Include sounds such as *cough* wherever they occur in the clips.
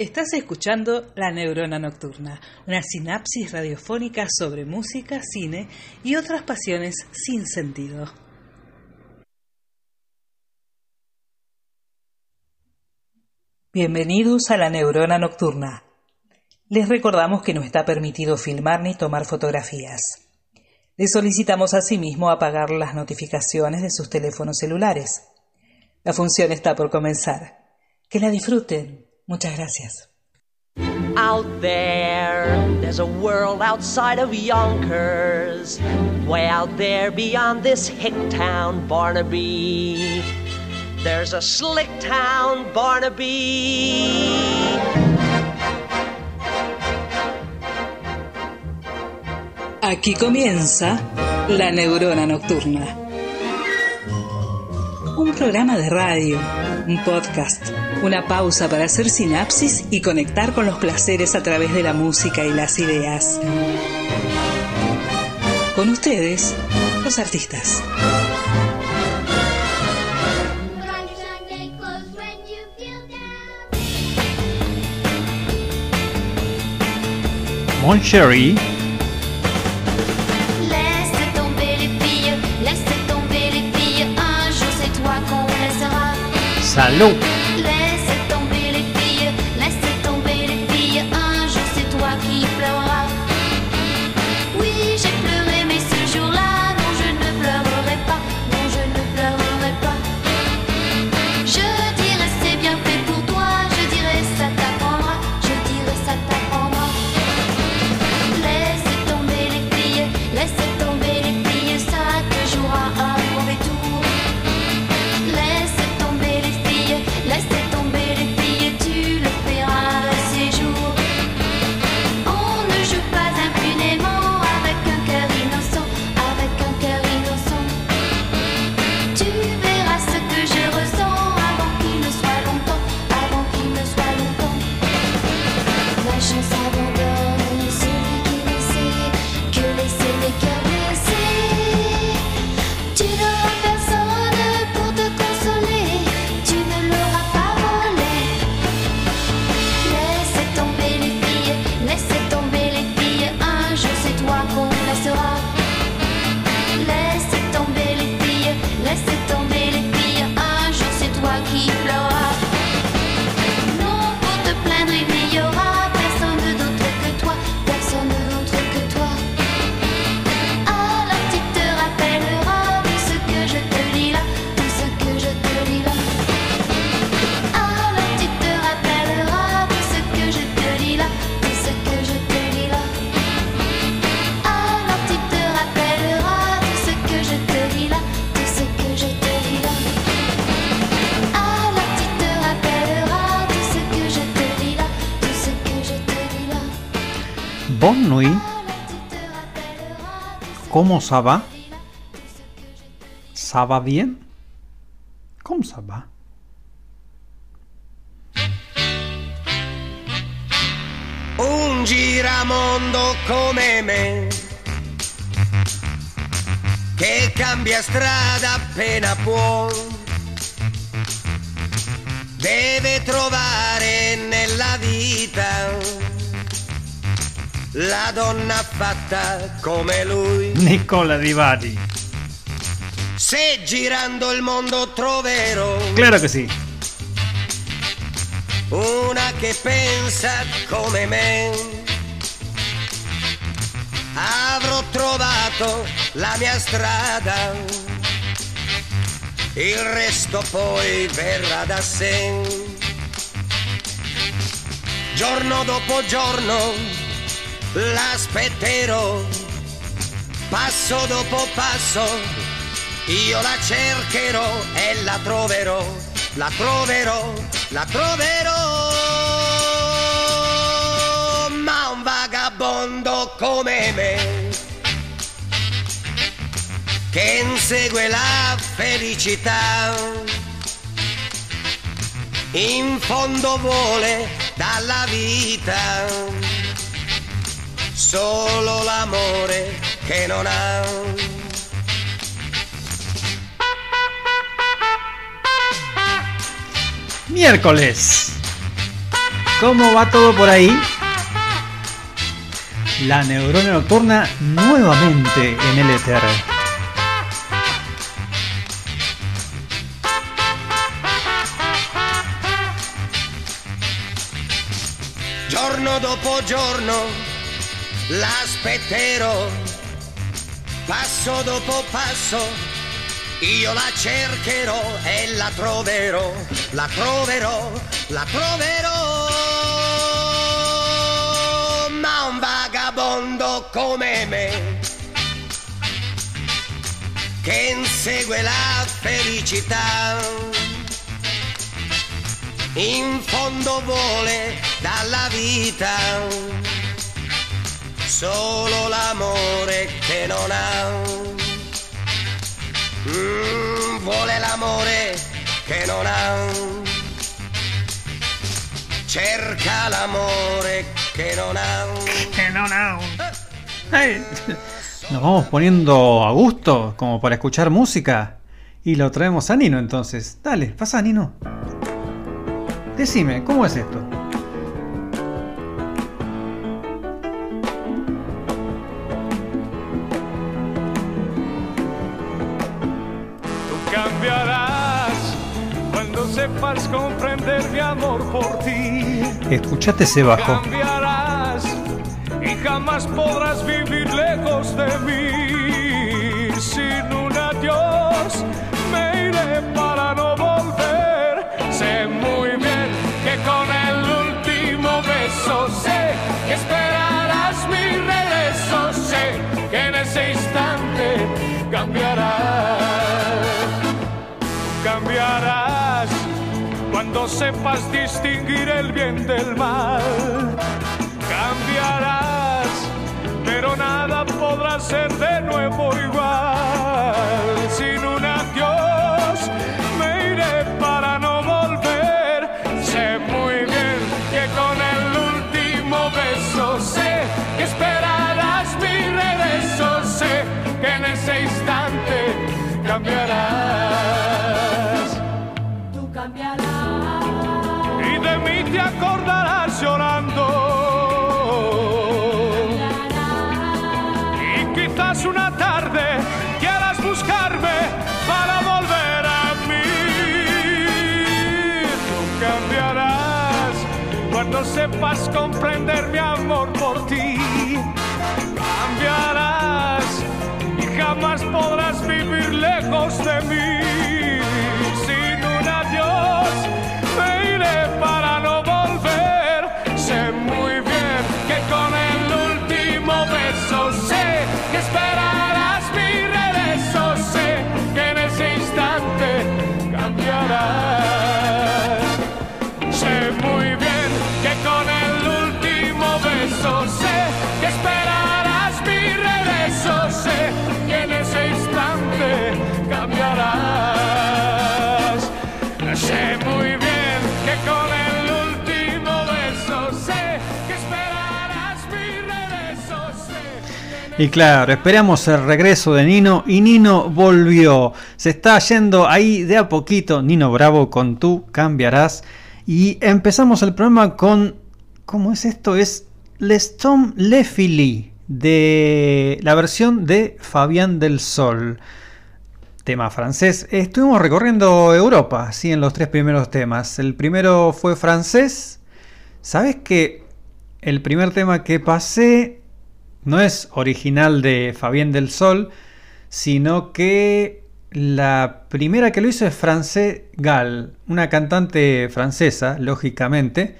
Estás escuchando La Neurona Nocturna, una sinapsis radiofónica sobre música, cine y otras pasiones sin sentido. Bienvenidos a La Neurona Nocturna. Les recordamos que no está permitido filmar ni tomar fotografías. Les solicitamos asimismo apagar las notificaciones de sus teléfonos celulares. La función está por comenzar. Que la disfruten. Muchas gracias. Out there, there's a world outside of Yonkers, way out there beyond this hick town, Barnaby. There's a slick town, Barnaby. Aquí comienza la neurona nocturna un programa de radio, un podcast, una pausa para hacer sinapsis y conectar con los placeres a través de la música y las ideas. Con ustedes, los artistas. Mon Falou! ¿Cómo Saba? ¿Saba bien? La donna fatta come lui. Nicola Rivati. Se girando il mondo troverò. Claro che sì. Una che pensa come me. Avrò trovato la mia strada. Il resto poi verrà da sé. Giorno dopo giorno l'aspetterò, passo dopo passo, io la cercherò e la troverò, la troverò, la troverò, ma un vagabondo come me che insegue la felicità. In fondo vuole dalla vita solo l'amore che non ha. Miércoles. ¿Cómo va todo por ahí? La neurona nocturna nuevamente en el éter. Giorno dopo giorno l'aspetterò, passo dopo passo io la cercherò e la troverò, la troverò, la troverò. Ma un vagabondo come me che insegue la felicità in fondo vuole dalla vita solo l'amore che non ha. Mm, vuole l'amore che non ha. Cerca l'amore que non ha. *laughs* Ay, Nos vamos poniendo a gusto como para escuchar música. Y lo traemos a Nino entonces. Dale, pasa Nino. Decime, ¿cómo es esto? Sepas comprender mi amor por ti. Escuchate ese bajo. Cambiarás y jamás podrás vivir lejos de mí. Cuando sepas distinguir el bien del mal. Cambiarás, pero nada podrá ser de nuevo igual. Te acordarás llorando. Y quizás una tarde quieras buscarme para volver a mí. Tú cambiarás cuando sepas comprender mi amor por ti. Cambiarás y jamás podrás vivir lejos de mí. Y claro, esperamos el regreso de Nino y Nino volvió. Se está yendo ahí de a poquito. Nino Bravo con tú cambiarás. Y empezamos el programa con... ¿Cómo es esto? Es Les Tom Le Fili de la versión de Fabián del Sol. Tema francés. Estuvimos recorriendo Europa, así en los tres primeros temas. El primero fue francés. ¿Sabes que el primer tema que pasé no es original de Fabián del Sol, sino que la primera que lo hizo es France Gall, una cantante francesa, lógicamente,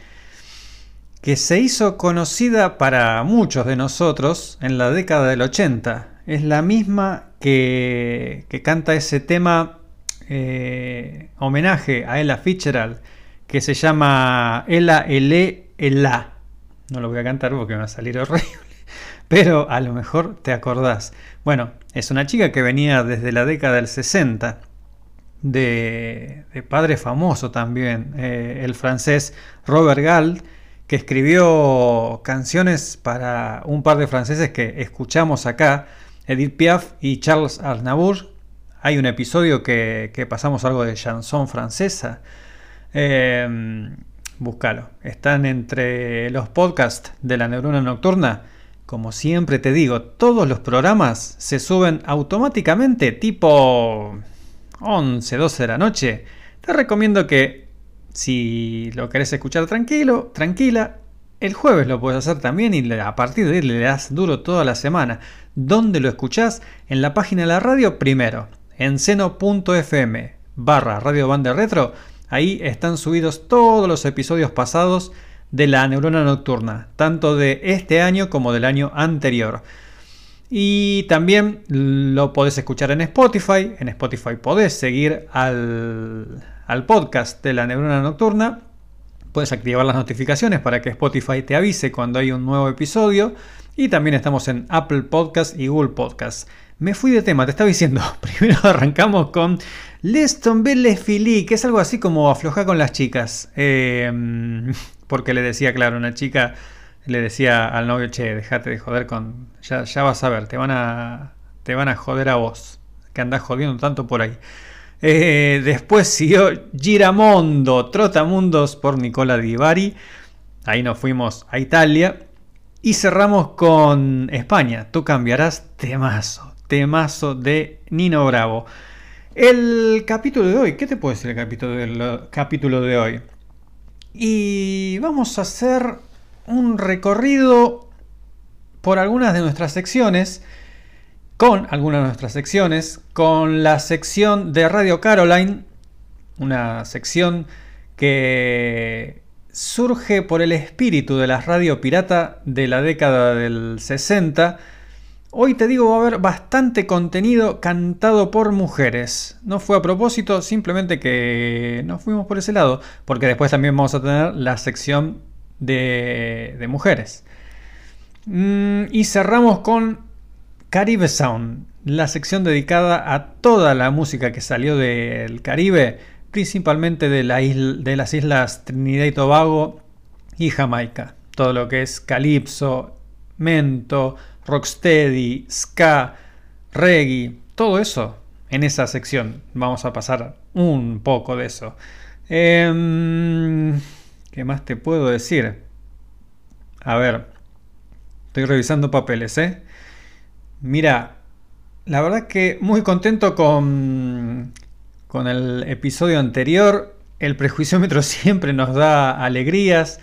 que se hizo conocida para muchos de nosotros en la década del 80. Es la misma que, que canta ese tema eh, homenaje a Ella Fitzgerald, que se llama Ella Ele Ela. No lo voy a cantar porque me va a salir horrible. Pero a lo mejor te acordás. Bueno, es una chica que venía desde la década del 60, de, de padre famoso también, eh, el francés Robert Galt, que escribió canciones para un par de franceses que escuchamos acá, Edith Piaf y Charles Aznavour. Hay un episodio que, que pasamos algo de chanson francesa. Eh, búscalo. Están entre los podcasts de la neurona nocturna. Como siempre te digo, todos los programas se suben automáticamente tipo 11, 12 de la noche. Te recomiendo que si lo querés escuchar tranquilo, tranquila, el jueves lo puedes hacer también y a partir de ahí le das duro toda la semana. ¿Dónde lo escuchás? En la página de la radio primero, en seno.fm barra radio banda retro. Ahí están subidos todos los episodios pasados de la neurona nocturna, tanto de este año como del año anterior. Y también lo podés escuchar en Spotify. En Spotify podés seguir al, al podcast de la neurona nocturna. Puedes activar las notificaciones para que Spotify te avise cuando hay un nuevo episodio. Y también estamos en Apple Podcast y Google Podcast. Me fui de tema, te estaba diciendo. *laughs* Primero arrancamos con Les tombé les que es algo así como aflojar con las chicas. Eh, porque le decía, claro, una chica le decía al novio, che, dejate de joder con. Ya, ya vas a ver, te van a. Te van a joder a vos. Que andás jodiendo tanto por ahí. Eh, después siguió Giramondo, Trotamundos por Nicola Di Bari. Ahí nos fuimos a Italia. Y cerramos con España. Tú cambiarás temazo. Temazo de Nino Bravo. El capítulo de hoy. ¿Qué te puedo decir el capítulo capítulo de hoy? Y vamos a hacer un recorrido por algunas de nuestras secciones, con algunas de nuestras secciones, con la sección de Radio Caroline, una sección que surge por el espíritu de la radio pirata de la década del 60. Hoy te digo, va a haber bastante contenido cantado por mujeres. No fue a propósito, simplemente que nos fuimos por ese lado, porque después también vamos a tener la sección de, de mujeres. Mm, y cerramos con Caribe Sound, la sección dedicada a toda la música que salió del Caribe, principalmente de, de las islas Trinidad y Tobago y Jamaica. Todo lo que es calipso, mento, rocksteady, ska, reggae, todo eso en esa sección. Vamos a pasar un poco de eso. Eh, ¿Qué más te puedo decir? A ver, estoy revisando papeles, ¿eh? Mira, la verdad que muy contento con, con el episodio anterior. El prejuiciómetro *laughs* siempre nos da alegrías.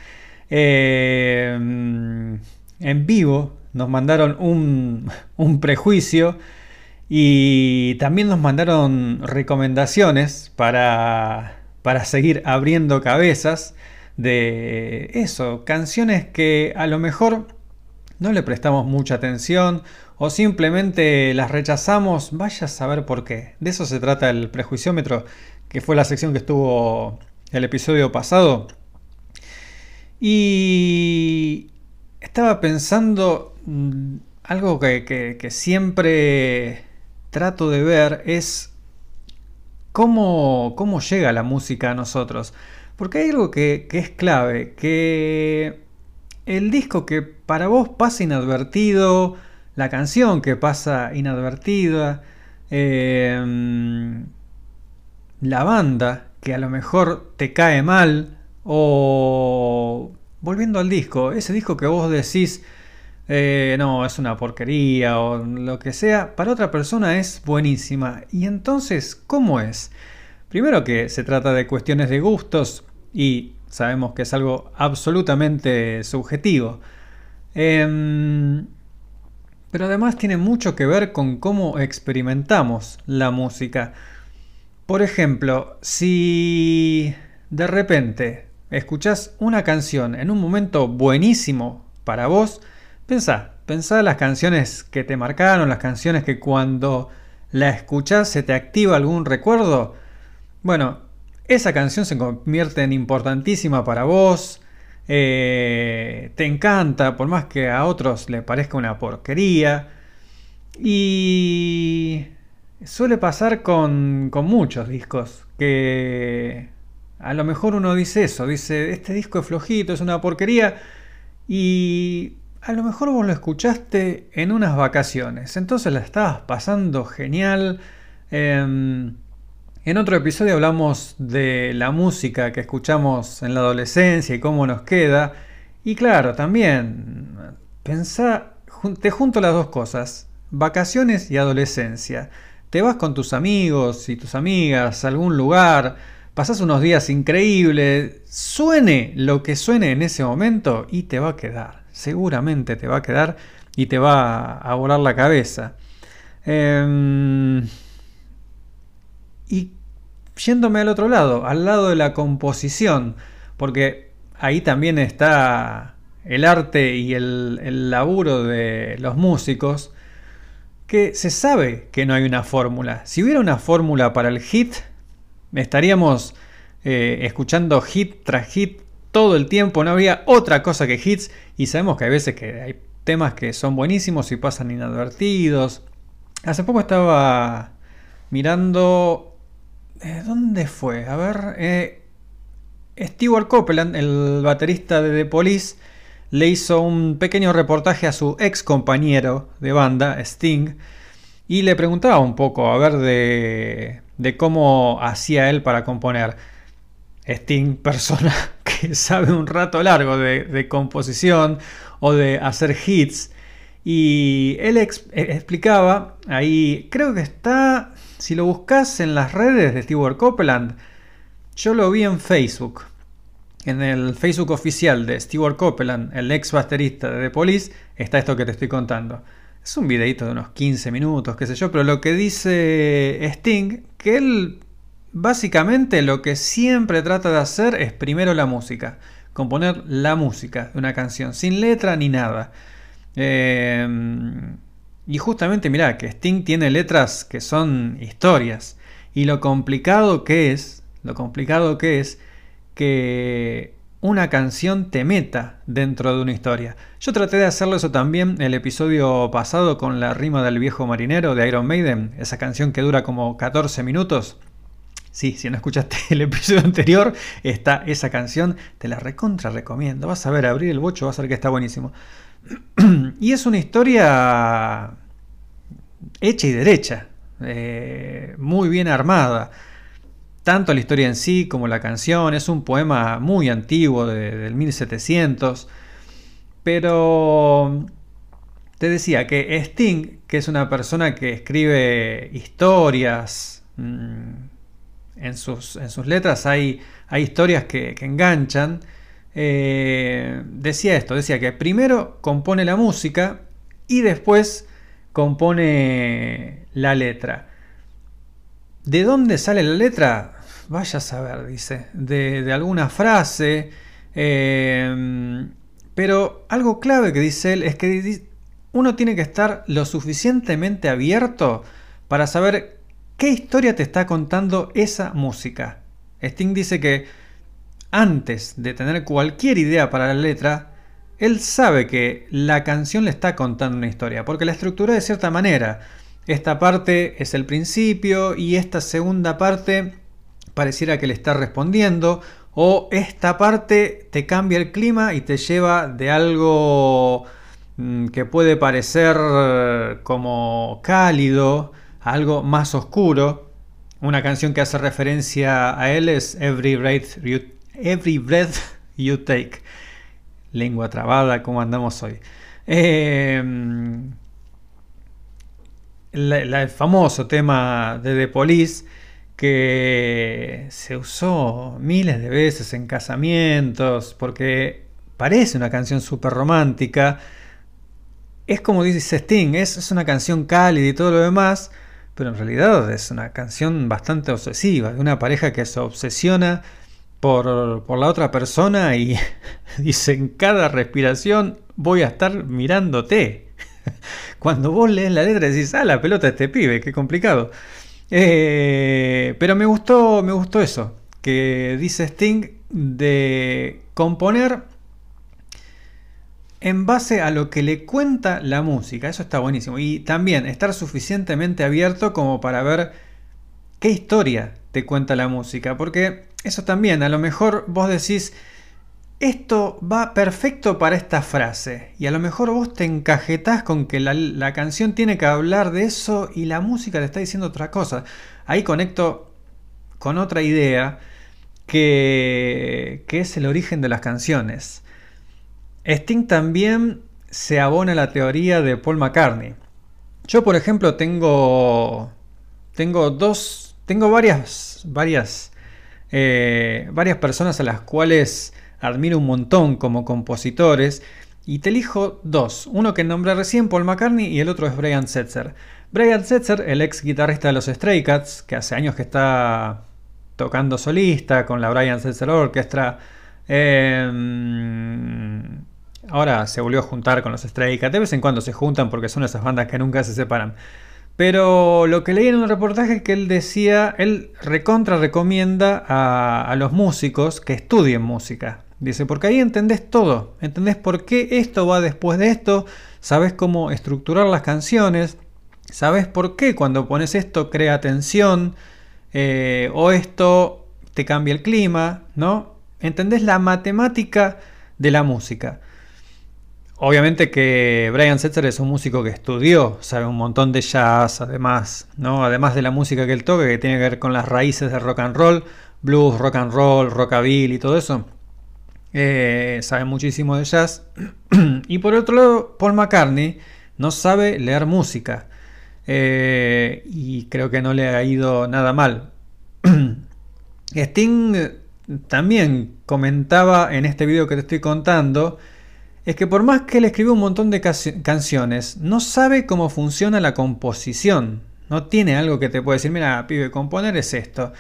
Eh, en vivo nos mandaron *laughs* un, prejuicio y también nos mandaron recomendaciones para, para seguir abriendo cabezas de eso, canciones que a lo mejor no le prestamos mucha atención o simplemente las rechazamos, vaya a saber por qué. De eso se trata el prejuiciómetro, que fue la sección que estuvo el episodio pasado. Y estaba pensando mm, algo que, que, siempre trato de ver es cómo, cómo llega la música a nosotros. Porque hay algo que, que es clave, que el disco que para vos pasa inadvertido, la canción que pasa inadvertida, eh, la banda que a lo mejor te cae mal, o volviendo al disco, ese disco que vos decís, eh, no, es una porquería o lo que sea, para otra persona es buenísima. Y entonces, ¿cómo es? Primero que se trata de cuestiones de gustos y sabemos que es algo absolutamente subjetivo. Em, pero además tiene mucho que ver con cómo experimentamos la música. Por ejemplo, si de repente escuchás una canción en un momento buenísimo para vos, pensá, pensá las canciones que te marcaron, las canciones que cuando la escuchás se te activa algún recuerdo. Bueno, esa canción se convierte en importantísima para vos. eh, te encanta, por más que a otros le parezca una porquería. Y suele pasar con, con muchos discos, que a lo mejor uno dice eso, dice, este disco es flojito, es una porquería, y a lo mejor vos lo escuchaste en unas vacaciones, entonces la estabas pasando genial. Em, en otro episodio hablamos de la música que escuchamos en la adolescencia y cómo nos queda. Y claro, también pensá, te junto las dos cosas, vacaciones y adolescencia. Te vas con tus amigos y tus amigas a algún lugar, pasás unos días increíbles, suene lo que suene en ese momento y te va a quedar. Seguramente te va a quedar y te va a volar la cabeza. Em, y yéndome al otro lado, al lado de la composición, porque ahí también está el arte y el, laburo de los músicos, que se sabe que no hay una fórmula. Si hubiera una fórmula para el hit, estaríamos eh, escuchando hit tras hit todo el tiempo, no habría otra cosa que hits, y sabemos que hay veces que hay temas que son buenísimos y pasan inadvertidos. Hace poco estaba mirando ¿Dónde fue? A ver. Eh, Stewart Copeland, el baterista de The Police, le hizo un pequeño reportaje a su ex compañero de banda, Sting, y le preguntaba un poco, a ver, de, de cómo hacía él para componer. Sting, persona *laughs* que sabe un rato largo de, composición o de hacer hits. Y él eh, explicaba, ahí creo que está si lo buscas en las redes de Stewart Copeland, yo lo vi en Facebook. En el Facebook oficial de Stewart Copeland, el ex baterista de The Police, está esto que te estoy contando. Es un videito de unos 15 minutos, qué sé yo, pero lo que dice Sting, que él básicamente lo que siempre trata de hacer es primero la música, componer la música de una canción, sin letra ni nada. Eh, y justamente mirá, que Sting tiene letras que son historias. Y lo complicado que es, lo complicado que es que una canción te meta dentro de una historia. Yo traté de hacerlo eso también el episodio pasado con la rima del viejo marinero de Iron Maiden, esa canción que dura como 14 minutos. Sí, si no escuchaste *laughs* el episodio anterior, está esa canción, te la recontra recomiendo. Vas a ver, abrir el bocho, vas a ver que está buenísimo. *clears throat* y es una historia hecha y derecha, eh, muy bien armada. Tanto la historia en sí como la canción, es un poema muy antiguo del 1700, pero te decía que Sting, que es una persona que escribe historias, mm, en sus, en sus letras hay, hay historias que, que enganchan, eh, decía esto, decía que primero compone la música y después compone la letra. ¿De dónde sale la letra? Vaya a saber, dice. De, alguna frase. Eh, pero algo clave que dice él es que uno tiene que estar lo suficientemente abierto para saber qué historia te está contando esa música. Sting dice que antes de tener cualquier idea para la letra, él sabe que la canción le está contando una historia, porque la estructura de cierta manera. Esta parte es el principio y esta segunda parte pareciera que le está respondiendo, o esta parte te cambia el clima y te lleva de algo mm, que puede parecer como cálido a algo más oscuro. Una canción que hace referencia a él es Every Breath You Every Breath You Take. Lengua trabada, ¿cómo andamos hoy? Em, el famoso tema de The Police que se usó miles de veces en casamientos porque parece una canción súper romántica. Es como dice Sting, es, es una canción cálida y todo lo demás, pero en realidad es una canción bastante obsesiva, de una pareja que se obsesiona por, la otra persona y *laughs* dice en cada respiración voy a estar mirándote. *laughs* Cuando vos lees la letra decís, ah, la pelota de este pibe, qué complicado. Eh, pero me gustó, me gustó eso, que dice Sting de componer en base a lo que le cuenta la música. Eso está buenísimo. Y también estar suficientemente abierto como para ver qué historia te cuenta la música. Porque eso también, a lo mejor vos decís, esto va perfecto para esta frase. Y a lo mejor vos te encajetás con que la, la canción tiene que hablar de eso y la música te está diciendo otra cosa. Ahí conecto con otra idea que, que es el origen de las canciones. Sting también se abona a la teoría de Paul McCartney. Yo, por ejemplo, tengo, tengo dos, tengo varias, varias, eh, varias personas a las cuales admiro un montón como compositores y te elijo dos. Uno que nombré recién, Paul McCartney, y el otro es Brian Setzer. Brian Setzer, el ex guitarrista de los Stray Cats, que hace años que está tocando solista con la Brian Setzer Orchestra. Eh, Ahora se volvió a juntar con los Stray Cats. De vez en cuando se juntan porque son esas bandas que nunca se separan. Pero lo que leí en un reportaje es que él decía, él recontra recomienda a los músicos que estudien música. Dice, porque ahí entendés todo. Entendés por qué esto va después de esto. Sabes cómo estructurar las canciones. Sabes por qué cuando pones esto crea tensión. eh, o esto te cambia el clima, ¿no? Entendés la matemática de la música. Obviamente que Brian Setzer es un músico que estudió, sabe un montón de jazz, además, ¿no? Además de la música que él toca, que tiene que ver con las raíces de rock and roll, blues, rock and roll, rockabilly y todo eso. Eh, sabe muchísimo de jazz. *clears throat* y por otro lado, Paul McCartney no sabe leer música. Eh, y creo que no le ha ido nada mal. *clears throat* Sting también comentaba en este video que te estoy contando es que por más que él escribió un montón de canciones, no sabe cómo funciona la composición. No tiene algo que te pueda decir, mira, pibe, componer es esto.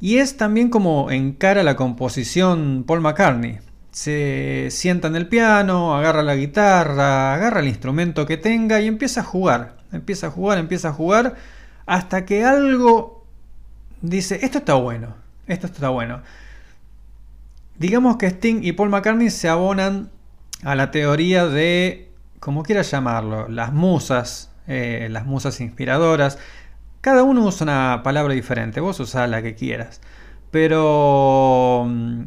Y es también como encara la composición Paul McCartney. Se sienta en el piano, agarra la guitarra, agarra el instrumento que tenga y empieza a jugar. Empieza a jugar, empieza a jugar, hasta que algo dice, esto está bueno, esto está bueno. Digamos que Sting y Paul McCartney se abonan a la teoría de, como quieras llamarlo, las musas, eh, las musas inspiradoras. Cada uno usa una palabra diferente, vos usás la que quieras. Pero mm,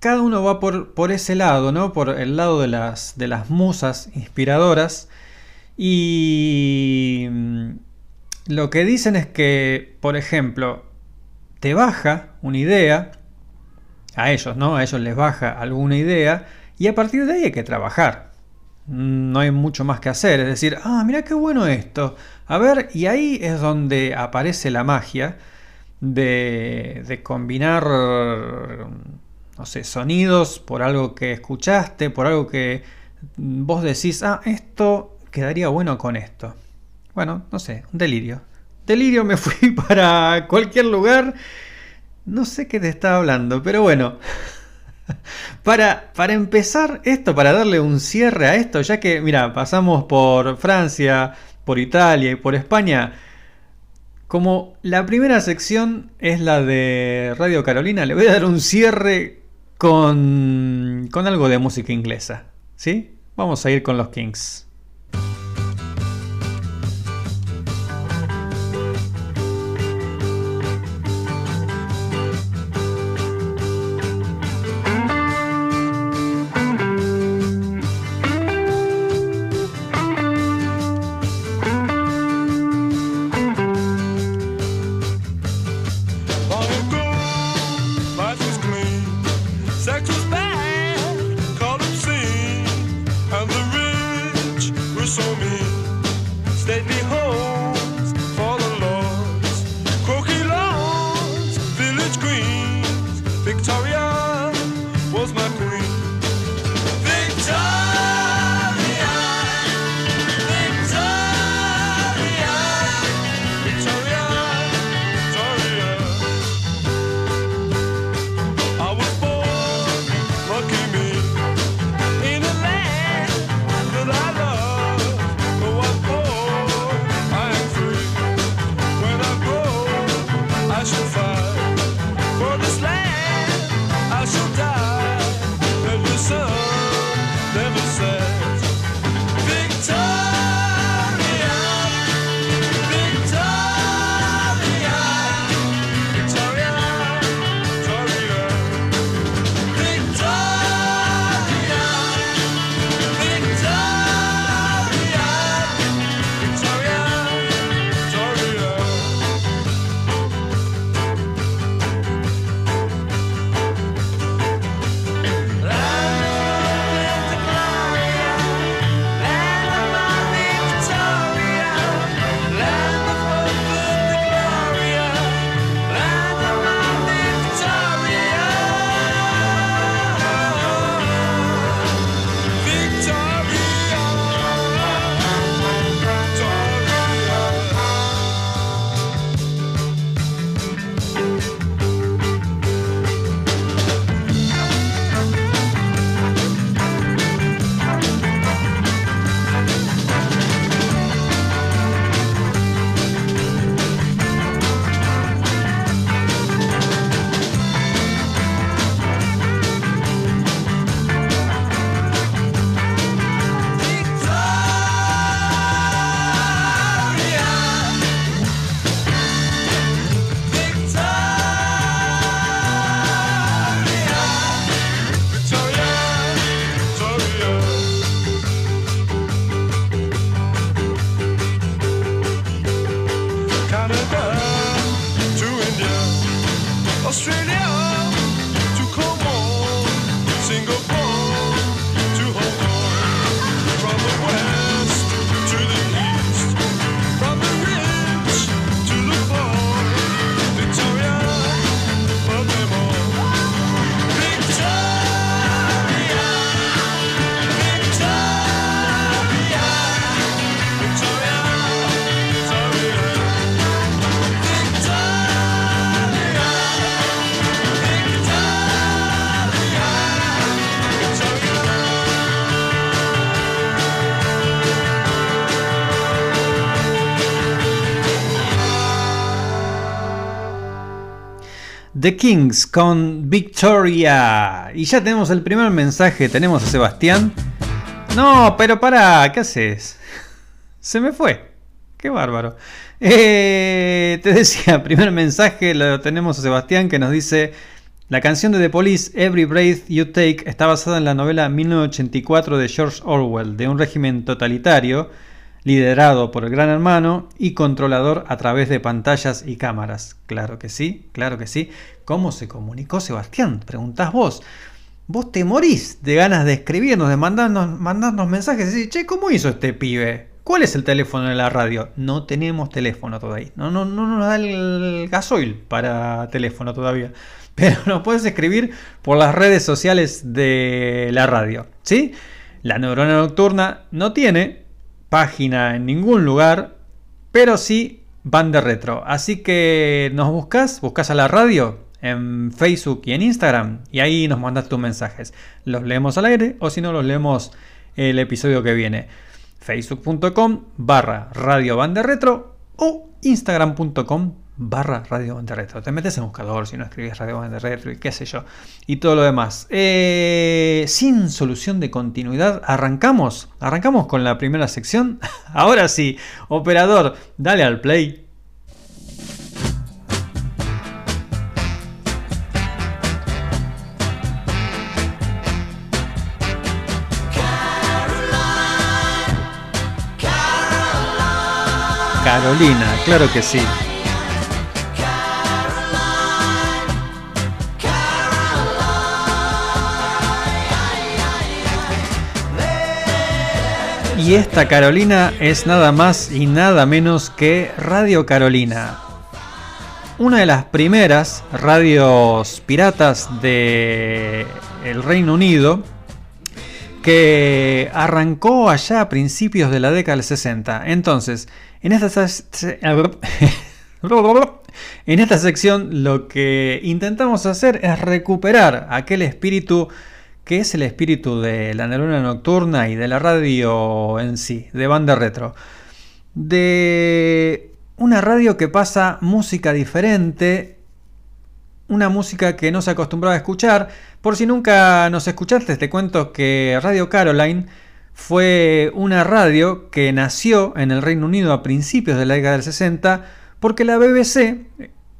cada uno va por, por, ese lado, ¿no? Por el lado de las, de las musas inspiradoras. Y mm, lo que dicen es que, por ejemplo, te baja una idea, a ellos, ¿no? A ellos les baja alguna idea y a partir de ahí hay que trabajar. No hay mucho más que hacer. Es decir, ah, mira qué bueno esto. A ver, y ahí es donde aparece la magia de, de combinar, no sé, sonidos por algo que escuchaste, por algo que vos decís, ah, esto quedaría bueno con esto. Bueno, no sé, un delirio. Delirio me *laughs* fui para cualquier lugar. No sé qué te estaba hablando, pero bueno. *laughs* Para, para, empezar esto, para darle un cierre a esto, ya que, mira, pasamos por Francia, por Italia y por España, como la primera sección es la de Radio Carolina, le voy a dar un cierre con, con algo de música inglesa. ¿Sí? Vamos a ir con los Kings. The Kings con Victoria. Y ya tenemos el primer mensaje. Tenemos a Sebastián. No, pero para, ¿qué haces? *laughs* Se me fue. Qué bárbaro. Eh, te decía, *laughs* primer mensaje lo tenemos a Sebastián que nos dice, la canción de The Police, Every Breath You Take, está basada en la novela 1984 de George Orwell, de un régimen totalitario liderado por el gran hermano y controlador a través de pantallas y cámaras. Claro que sí, claro que sí. ¿Cómo se comunicó Sebastián? Preguntás vos. Vos te morís de ganas de escribirnos, de mandarnos, mandarnos mensajes che, ¿cómo hizo este pibe? ¿Cuál es el teléfono de la radio? No tenemos teléfono todavía. No, no, no nos da el gasoil para teléfono todavía. *laughs* Pero nos puedes escribir por las redes sociales de la radio. ¿Sí? La neurona nocturna no tiene página en ningún lugar, pero sí van de retro. Así que nos buscas, buscas a la radio en Facebook y en Instagram y ahí nos mandas tus mensajes. Los leemos al aire o si no los leemos el episodio que viene facebook.com barra radio banda retro o instagram.com barra radio banda retro. Te metes en buscador si no escribes radio banda retro y qué sé yo. Y todo lo demás. Eh, sin solución de continuidad, arrancamos. Arrancamos con la primera sección. *laughs* Ahora sí, operador, dale al play. Carolina, claro que sí. Y esta Carolina es nada más y nada menos que Radio Carolina. Una de las primeras radios piratas de el Reino Unido que arrancó allá a principios de la década del 60. Entonces, en esta, *laughs* en esta sección lo que intentamos hacer es recuperar aquel espíritu que es el espíritu de la neurona nocturna y de la radio en sí, de banda retro. De una radio que pasa música diferente, una música que no se acostumbraba a escuchar. Por si nunca nos escuchaste, te cuento que Radio Caroline fue una radio que nació en el Reino Unido a principios de la década del 60 porque la BBC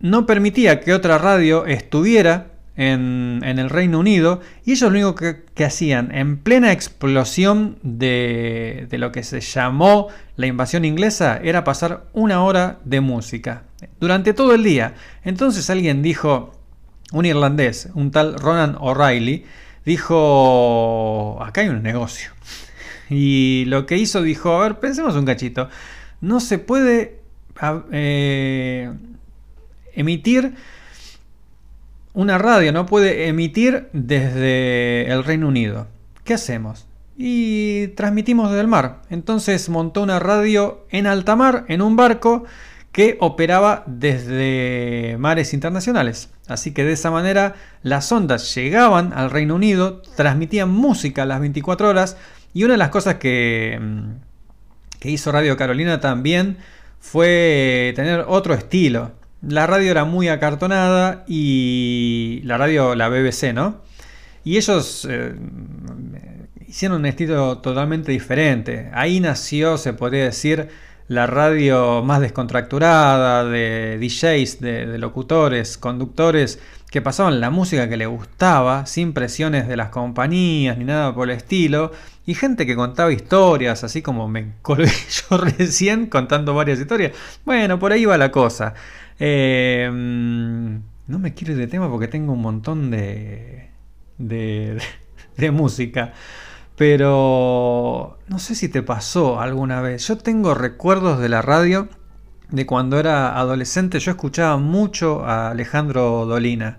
no permitía que otra radio estuviera en, el Reino Unido y ellos lo único que, hacían en plena explosión de, de, lo que se llamó la invasión inglesa era pasar una hora de música durante todo el día. Entonces alguien dijo, un irlandés, un tal Ronan O'Reilly, dijo, acá hay un negocio. *laughs* Y lo que hizo dijo, a ver, pensemos un cachito, no se puede eh, emitir una radio no puede emitir desde el Reino Unido. ¿Qué hacemos? Y transmitimos desde el mar. Entonces montó una radio en alta mar, en un barco que operaba desde mares internacionales. Así que de esa manera las ondas llegaban al Reino Unido, transmitían música a las 24 horas y una de las cosas que, mm, que hizo Radio Carolina también fue tener otro estilo la radio era muy acartonada y la radio, la BBC, ¿no? Y ellos eh, hicieron un estilo totalmente diferente. Ahí nació, se podría decir, la radio más descontracturada de DJs, de, locutores, conductores que pasaban la música que les gustaba, sin presiones de las compañías ni nada por el estilo, y gente que contaba historias, así como me colgué *laughs* yo recién contando varias historias. Bueno, por ahí va la cosa. Eh, no me quiero ir de tema porque tengo un montón de, de, *laughs* de música. Pero no sé si te pasó alguna vez. Yo tengo recuerdos de la radio de cuando era adolescente. Yo escuchaba mucho a Alejandro Dolina.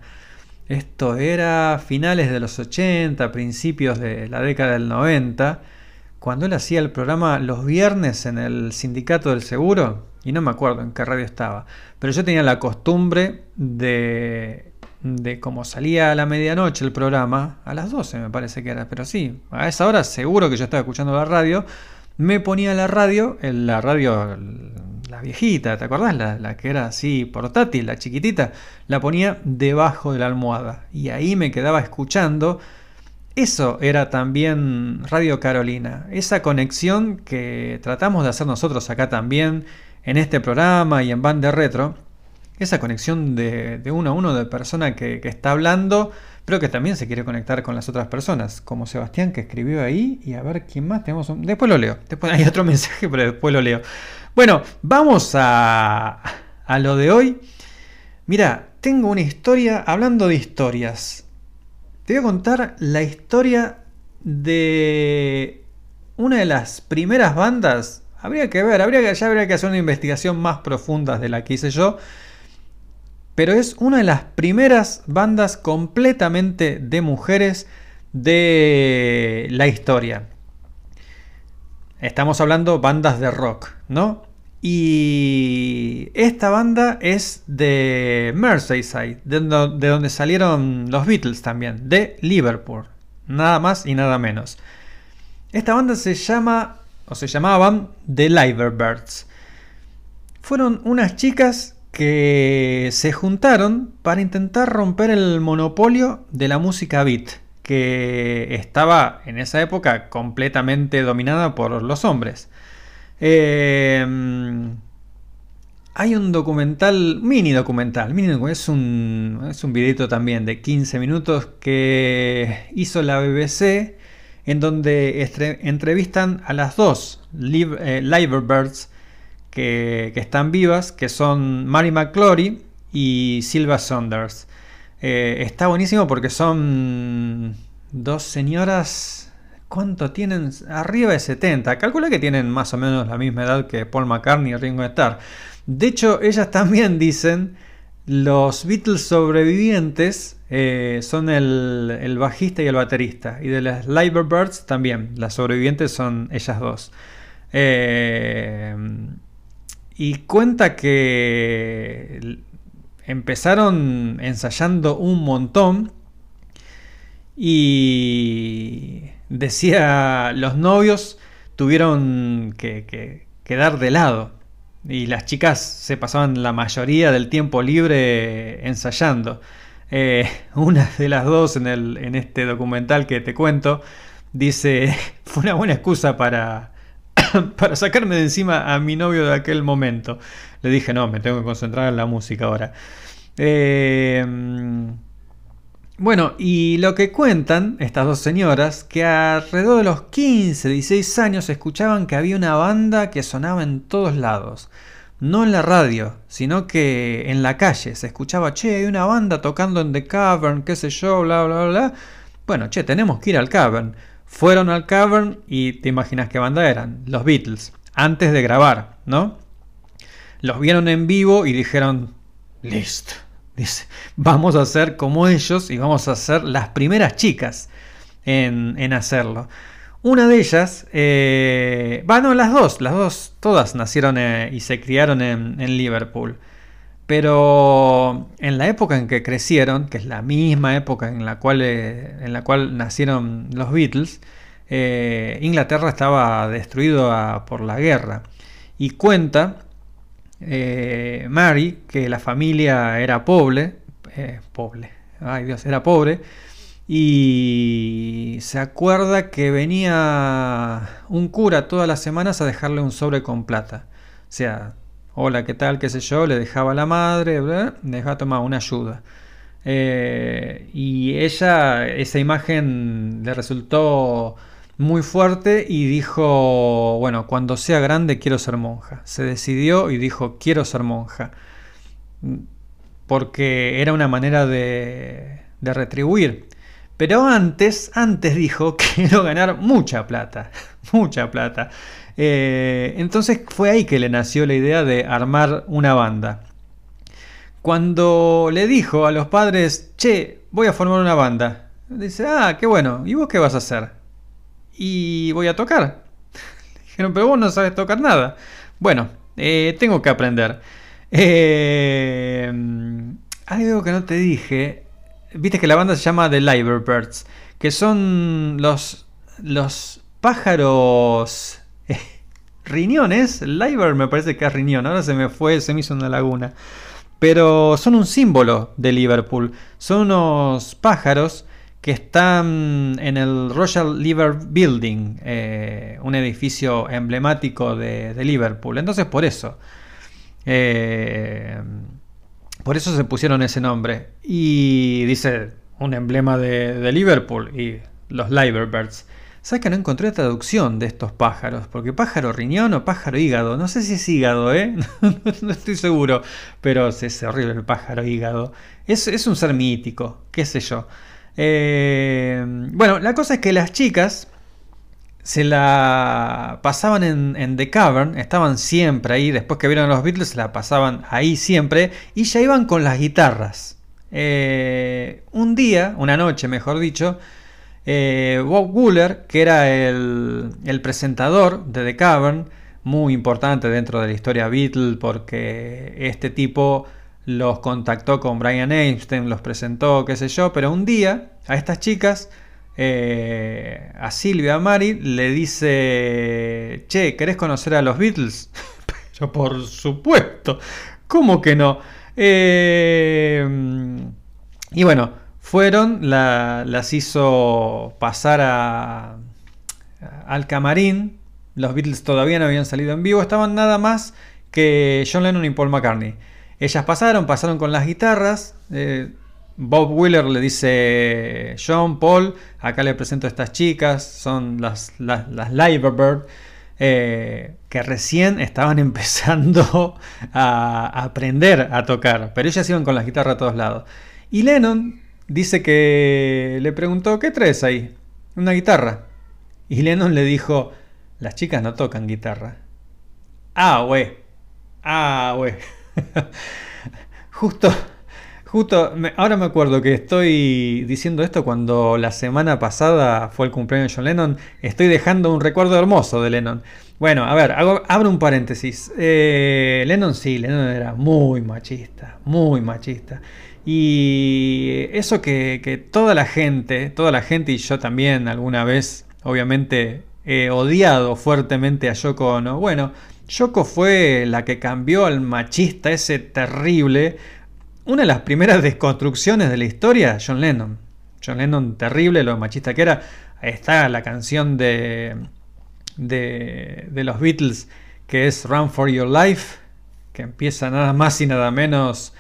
Esto era finales de los 80, principios de la década del 90, cuando él hacía el programa los viernes en el Sindicato del Seguro y no me acuerdo en qué radio estaba, pero yo tenía la costumbre de, de como salía a la medianoche el programa, a las 12 me parece que era, pero sí, a esa hora seguro que yo estaba escuchando la radio, me ponía la radio, la radio la viejita, ¿te acordás? La, la que era así portátil, la chiquitita, la ponía debajo de la almohada y ahí me quedaba escuchando. Eso era también Radio Carolina, esa conexión que tratamos de hacer nosotros acá también en este programa y en Band de Retro, esa conexión de, uno a uno de persona que, está hablando, pero que también se quiere conectar con las otras personas, como Sebastián que escribió ahí, y a ver quién más tenemos. Después lo leo, después hay otro *laughs* mensaje, pero después lo leo. Bueno, vamos a, a lo de hoy. Mira, tengo una historia, hablando de historias, te voy a contar la historia de una de las primeras bandas. Habría que ver, habría que, ya habría que hacer una investigación más profunda de la que hice yo. Pero es una de las primeras bandas completamente de mujeres de la historia. Estamos hablando bandas de rock, ¿no? Y esta banda es de Merseyside, de, do- de donde salieron los Beatles también, de Liverpool, nada más y nada menos. Esta banda se llama, o se llamaban, The Liverbirds. Fueron unas chicas que se juntaron para intentar romper el monopolio de la música beat, que estaba en esa época completamente dominada por los hombres. Eh, hay un documental, mini documental, mini es un, es un videito también de 15 minutos que hizo la BBC en donde entrevistan a las dos live, eh, Liverbirds que, que están vivas, que son Mary McClory y Silva Saunders. Eh, está buenísimo porque son dos señoras, ¿cuánto tienen? Arriba de 70. Calcula que tienen más o menos la misma edad que Paul McCartney y Ringo Starr. De hecho, ellas también dicen, los Beatles sobrevivientes eh, son el, el bajista y el baterista. Y de las Liverbirds también, las sobrevivientes son ellas dos. Eh, y cuenta que empezaron ensayando un montón y decía los novios tuvieron que quedar de lado y las chicas se pasaban la mayoría del tiempo libre ensayando. Eh, *laughs* una de las dos en, el, en este documental que te cuento dice *laughs* fue una buena excusa para *coughs* para sacarme de encima a mi novio de aquel momento. Le dije, no, me tengo que concentrar en la música ahora. Eh, bueno, y lo que cuentan estas dos señoras, que alrededor de los 15, 16 años escuchaban que había una banda que sonaba en todos lados. No en la radio, sino que en la calle se escuchaba, che, hay una banda tocando en The Cavern, qué sé yo, bla, bla, bla. Bueno, che, tenemos que ir al Cavern. Fueron al Cavern y te imaginas qué banda eran, los Beatles, antes de grabar, ¿no? Los vieron en vivo y dijeron, listo, dice, vamos a hacer como ellos y vamos a ser las primeras chicas en, en hacerlo. Una de ellas, eh, bueno, las dos, las dos, todas nacieron eh, y se criaron en, en Liverpool. Pero en la época en que crecieron, que es la misma época en la cual, eh, en la cual nacieron los Beatles, eh, Inglaterra estaba destruido a- por la guerra. Y cuenta eh, Mary que la familia era pobre, eh, pobre, ay Dios, era pobre, y se acuerda que venía un cura todas las semanas a dejarle un sobre con plata. O sea, hola, ¿qué tal? ¿Qué sé yo? Le dejaba a la madre, le dejaba tomar una ayuda. Eh, y ella, esa imagen le resultó muy fuerte y dijo, bueno, cuando sea grande quiero ser monja. Se decidió y dijo, quiero ser monja. Porque era una manera de, de retribuir. Pero antes, antes dijo, *laughs* quiero ganar mucha plata, *laughs* mucha plata. Eh, entonces fue ahí que le nació la idea de armar una banda. Cuando le dijo a los padres, che, voy a formar una banda, dice, ah, qué bueno, ¿y vos qué vas a hacer? Y voy a tocar. *laughs* Dijeron, pero vos no sabes tocar nada. Bueno, eh, tengo que aprender. Eh, algo que no te dije, viste que la banda se llama The Liverbirds, que son los, los pájaros... *laughs* riñón es, Liber me parece que es riñón, ahora se me fue, se me hizo una laguna. Pero son un símbolo de Liverpool, son unos pájaros que están en el Royal Liver Building, eh, un edificio emblemático de, Liverpool. Entonces por eso, eh, por eso se pusieron ese nombre. Y dice un emblema de, de Liverpool y los Liverbirds. ¿Sabes que no encontré traducción de estos pájaros? Porque pájaro riñón o pájaro hígado. No sé si es hígado, ¿eh? *laughs* no estoy seguro. Pero es horrible el pájaro hígado. Es, es un ser mítico, qué sé yo. Eh, bueno, la cosa es que las chicas se la pasaban en, The Cavern, estaban siempre ahí, después que vieron a los Beatles, se la pasaban ahí siempre, y ya iban con las guitarras. Eh, un día, una noche mejor dicho, eh, Bob Wooler, que era el, el, presentador de The Cavern, muy importante dentro de la historia Beatle, porque este tipo los contactó con Brian Epstein, los presentó, qué sé yo, pero un día a estas chicas, eh, a Silvia, a Mari, le dice, che, ¿querés conocer a los Beatles? *laughs* pero por supuesto, ¿cómo que no? Eh, y bueno, fueron, la, las hizo pasar a, al camarín. Los Beatles todavía no habían salido en vivo, estaban nada más que John Lennon y Paul McCartney. Ellas pasaron, pasaron con las guitarras. Eh, Bob Wheeler le dice, John, Paul, acá le presento a estas chicas, son las, las, Liverbird, eh, que recién estaban *laughs* empezando a, a, aprender a tocar, pero ellas iban con las guitarras a todos lados. Y Lennon dice que le preguntó, ¿qué traes ahí? Una guitarra. Y Lennon le dijo, las chicas no tocan guitarra. Ah, güey. Ah, güey. *laughs* justo, justo, ahora me acuerdo que estoy diciendo esto cuando la semana pasada fue el cumpleaños de John Lennon. Estoy dejando un recuerdo hermoso de Lennon. Bueno, a ver, abro un paréntesis. Eh, Lennon sí, Lennon era muy machista, muy machista. Y eso que, que, toda la gente, toda la gente y yo también alguna vez, obviamente, he odiado fuertemente a Yoko Ono. Bueno, Yoko fue la que cambió al machista ese terrible. Una de las primeras desconstrucciones de la historia, John Lennon. John Lennon terrible, lo machista que era. Está la canción de, de, de los Beatles que es Run for Your Life, que empieza nada más y nada menos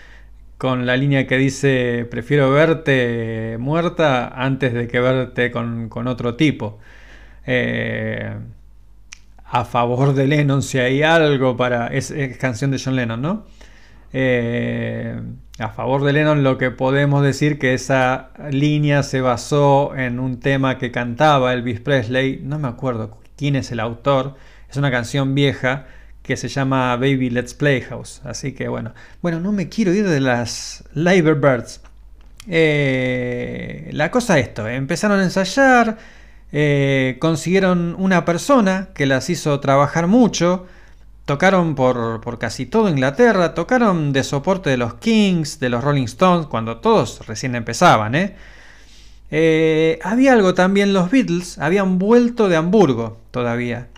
con la línea que dice prefiero verte muerta antes de que verte con, con otro tipo. Eh, a favor de Lennon, si hay algo para... Es, canción de John Lennon, ¿no? Eh, a favor de Lennon lo que podemos decir que esa línea se basó en un tema que cantaba Elvis Presley, no me acuerdo quién es el autor, es una canción vieja que se llama Baby Let's Playhouse. Así que bueno, bueno, no me quiero ir de las Liver Birds. Eh, la cosa es esto, empezaron a ensayar, eh, consiguieron una persona que las hizo trabajar mucho, tocaron por, casi todo Inglaterra, tocaron de soporte de los Kings, de los Rolling Stones, cuando todos recién empezaban. ¿eh? Eh, había algo también, los Beatles habían vuelto de Hamburgo todavía.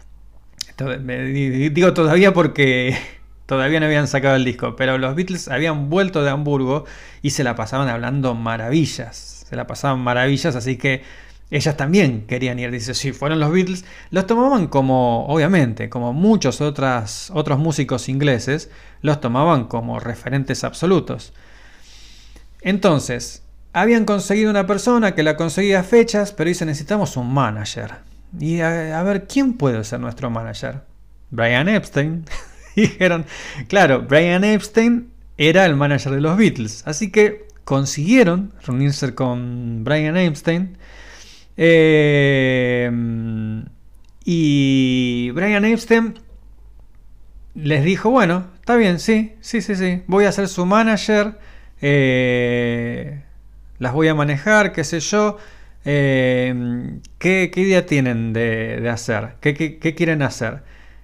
Digo todavía porque *laughs* todavía no habían sacado el disco, pero los Beatles habían vuelto de Hamburgo y se la pasaban hablando maravillas. Se la pasaban maravillas, así que ellas también querían ir. Dice, si fueron los Beatles, los tomaban como, obviamente, como muchos otros músicos ingleses, los tomaban como referentes absolutos. Entonces, habían conseguido una persona que la conseguía fechas, pero dice, necesitamos un manager. Y a, a, ver, ¿quién puede ser nuestro manager? Brian Epstein. *laughs* Dijeron, claro, Brian Epstein era el manager de los Beatles. Así que consiguieron reunirse con Brian Epstein. Eh, y Brian Epstein les dijo, bueno, está bien, sí, sí, sí, sí, voy a ser su manager. Eh, las voy a manejar, qué sé yo. Eh, ¿qué, ¿qué, idea tienen de, de hacer? ¿Qué, ¿Qué, quieren hacer?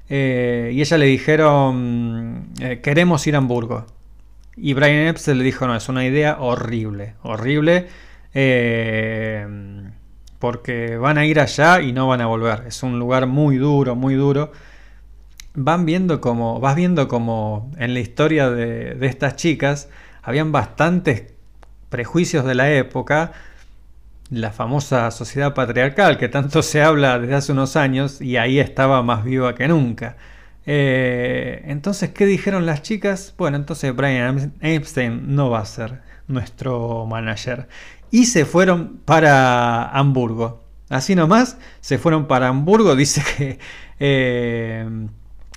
Y ella le dijeron, queremos ir a Hamburgo. Y Brian Epstein le dijo, no, es una idea horrible, horrible, porque van a ir allá y no van a volver. Es un lugar muy duro, muy duro. van viendo como, vas viendo como en la historia de, estas chicas habían bastantes prejuicios de la época, la famosa sociedad patriarcal que tanto se habla desde hace unos años y ahí estaba más viva que nunca. Eh, entonces, ¿qué dijeron las chicas? Bueno, entonces Brian Epstein no va a ser nuestro manager. Y se fueron para Hamburgo. Así nomás, se fueron para Hamburgo. *laughs* Dice que, eh,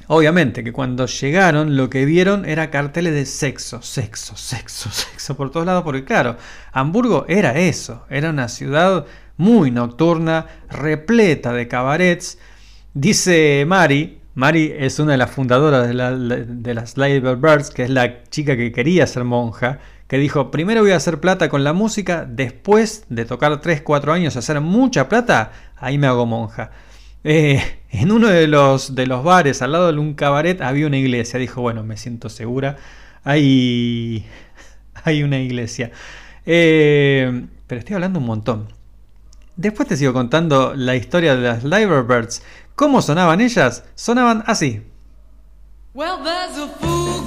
obviamente, que cuando llegaron lo que vieron era carteles de sexo, sexo, sexo, sexo por todos lados. Porque claro, Hamburgo era eso. Era una ciudad muy nocturna, repleta de cabarets. Dice Mari, Mari es una de las fundadoras de, de las Birds, que es la chica que quería ser monja, que dijo, primero voy a hacer plata con la música, después de tocar 3, 4 años, hacer mucha plata, ahí me hago monja. Eh, *laughs* en uno de los, de los bares, al lado de un cabaret, había una iglesia. Dijo, bueno, me siento segura, hay, *laughs* hay una iglesia. Eh, pero estoy hablando un montón. Después te sigo contando la historia de las Birds. ¿Cómo sonaban ellas? Sonaban así. Well, there's a fool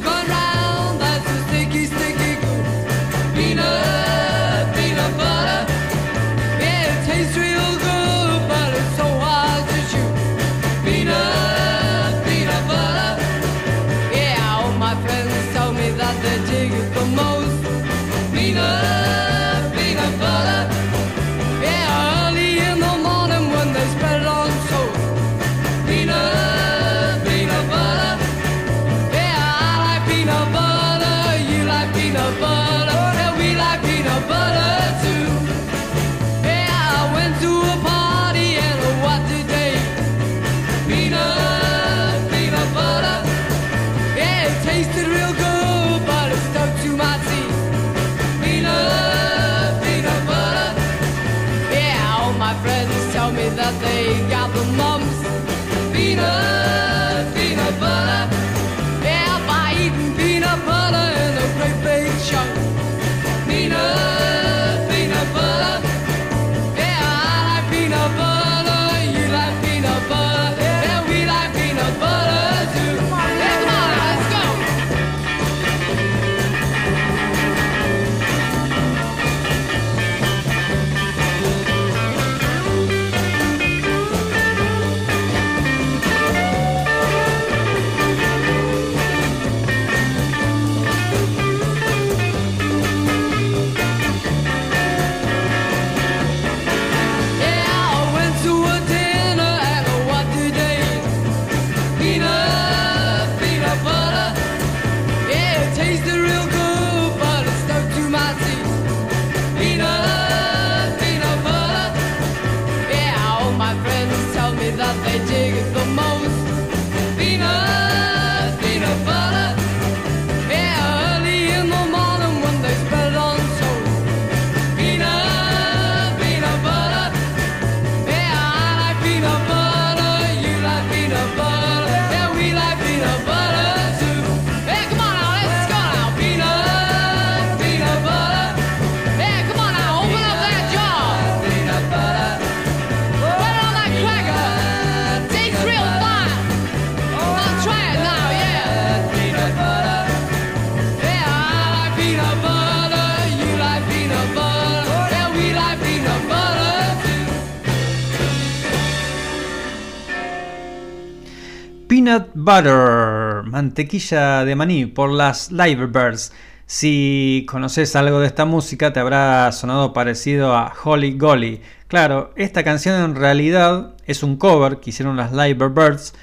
Butter, mantequilla de maní por las Birds. Si conoces algo de esta música te habrá sonado parecido a Holly Golly. Claro, esta canción en realidad es un cover que hicieron las Birds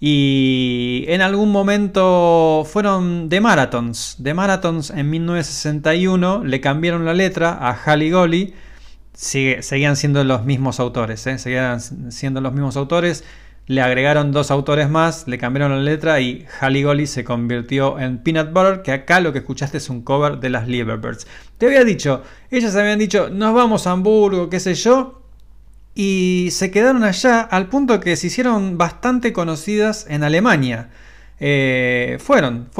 y en algún momento fueron de Marathons. De Marathons en 1961 le cambiaron la letra a Holly Golly. Seguían siendo los mismos autores, ¿eh? seguían siendo los mismos autores. Le agregaron dos autores más, le cambiaron la letra y Halle Golly se convirtió en Peanut Butter, que acá lo que escuchaste es un cover de las Lieberbirds. Te había dicho, ellas habían dicho, nos vamos a Hamburgo, qué sé yo, y se quedaron allá al punto que se hicieron bastante conocidas en Alemania. Eh, fueron,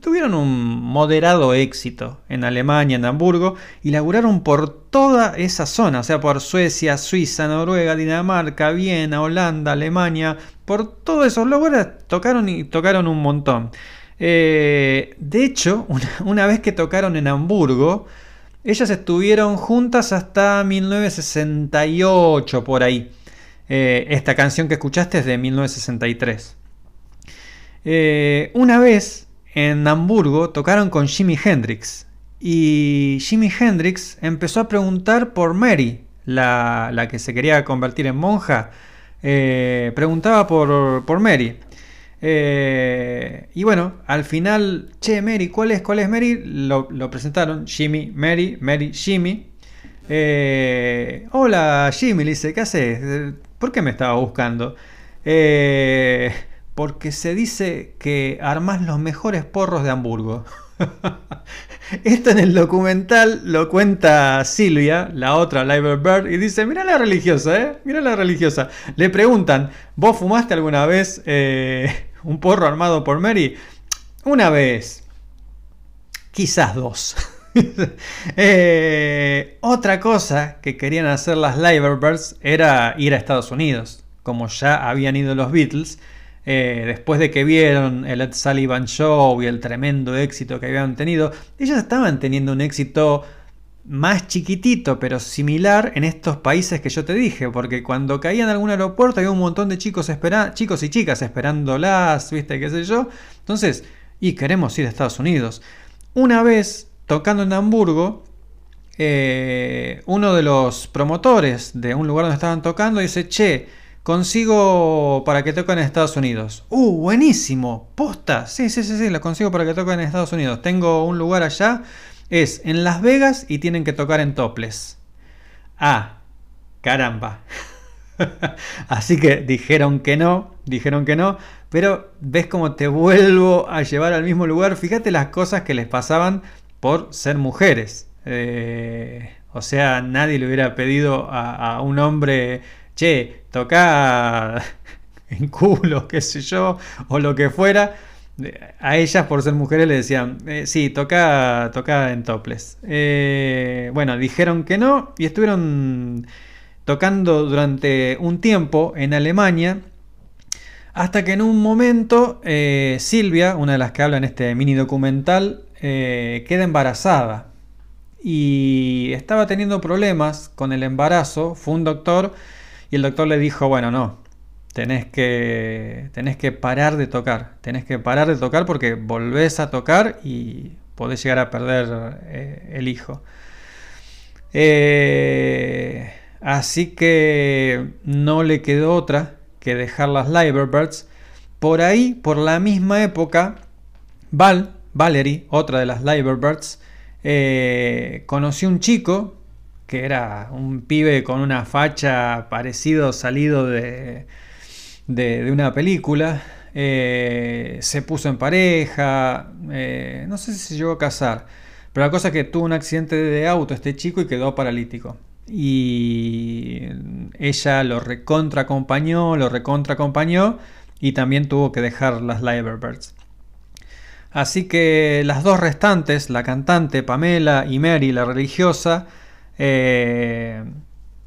tuvieron un moderado éxito en Alemania, en Hamburgo, y laburaron por toda esa zona, o sea, por Suecia, Suiza, Noruega, Dinamarca, Viena, Holanda, Alemania, por todos esos lugares tocaron y tocaron un montón. Eh, de hecho, *laughs* una, una vez que tocaron en Hamburgo, ellas estuvieron juntas hasta 1968 por ahí. Eh, esta canción que escuchaste es de 1963. Eh, una vez en Hamburgo tocaron con Jimi Hendrix y Jimi Hendrix empezó a preguntar por Mary, la, la que se quería convertir en monja. Eh, preguntaba por, por Mary. Eh, y bueno, al final, che, Mary, ¿cuál es? ¿Cuál es Mary? Lo, presentaron, Jimmy, Mary, Mary, Jimmy. Hola, Jimmy, le dice, ¿qué haces? ¿Por qué me estaba buscando? Porque se dice que armás los mejores porros de Hamburgo. *laughs* Esto en el documental lo cuenta Silvia, la otra Live Bird, y dice, mira la religiosa, ¿eh? Mira la religiosa. Le preguntan, ¿vos fumaste alguna vez eh, un porro armado por Mary? Una vez. Quizás dos. *laughs* Eh, otra cosa que querían hacer las Liverbirds era ir a Estados Unidos. Como ya habían ido los Beatles, eh, después de que vieron el Ed Sullivan Show y el tremendo éxito que habían tenido, ellos estaban teniendo un éxito más chiquitito pero similar en estos países que yo te dije, porque cuando caían en algún aeropuerto había un montón de chicos, espera chicos y chicas esperándolas, viste, qué sé yo. Entonces, y queremos ir a Estados Unidos. Una vez tocando en Hamburgo, eh, uno de los promotores de un lugar donde estaban tocando dice, che, consigo para que toquen en Estados Unidos. Uh, buenísimo, posta. Sí, sí, sí, sí, lo consigo para que toquen en Estados Unidos. Tengo un lugar allá, es en Las Vegas y tienen que tocar en Topless. Ah, caramba. *laughs* Así que dijeron que no, dijeron que no, pero ves cómo te vuelvo a llevar al mismo lugar. Fíjate las cosas que les pasaban por ser mujeres. Eh, o sea, nadie le hubiera pedido a un hombre, che, toca *laughs* en culo, qué sé yo, o lo que fuera. A ellas, por ser mujeres, le decían, eh, sí, toca, toca en toples. Eh, bueno, dijeron que no y estuvieron tocando durante un tiempo en Alemania. Hasta que en un momento eh, Silvia, una de las que habla en este mini documental, queda embarazada. Y estaba teniendo problemas con el embarazo. Fue un doctor y el doctor le dijo, bueno, no, tenés que, tenés que parar de tocar. Tenés que parar de tocar porque volvés a tocar y podés llegar a perder eh, el hijo. Eh, así que no le quedó otra que dejar las Liverbirds. Por ahí, por la misma época, Val, Valerie, otra de las Liverbirds, eh, conoció un chico que era un pibe con una facha parecido salido de, de, una película. Eh, se puso en pareja, eh, no sé si se llegó a casar, pero la cosa es que tuvo un accidente de auto este chico y quedó paralítico. Y ella lo recontra acompañó, lo recontra acompañó y también tuvo que dejar las Liverbirds. Así que las dos restantes, la cantante Pamela y Mary, la religiosa, eh,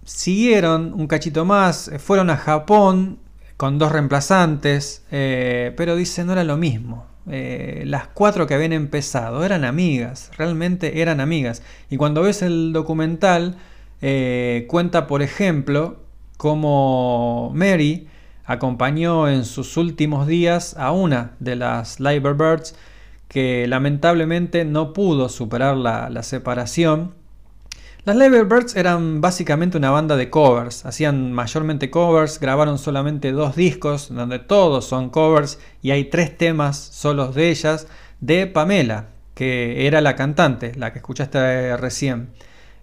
siguieron un cachito más, fueron a Japón con dos reemplazantes, eh, pero dice no era lo mismo. Eh, las cuatro que habían empezado eran amigas, realmente eran amigas. Y cuando ves el documental, eh, cuenta, por ejemplo, cómo Mary acompañó en sus últimos días a una de las Liverbirds que lamentablemente no pudo superar la, la separación. Las Liverbirds eran básicamente una banda de covers, hacían mayormente covers, grabaron solamente dos discos donde todos son covers y hay tres temas solos de ellas de Pamela, que era la cantante, la que escuchaste recién.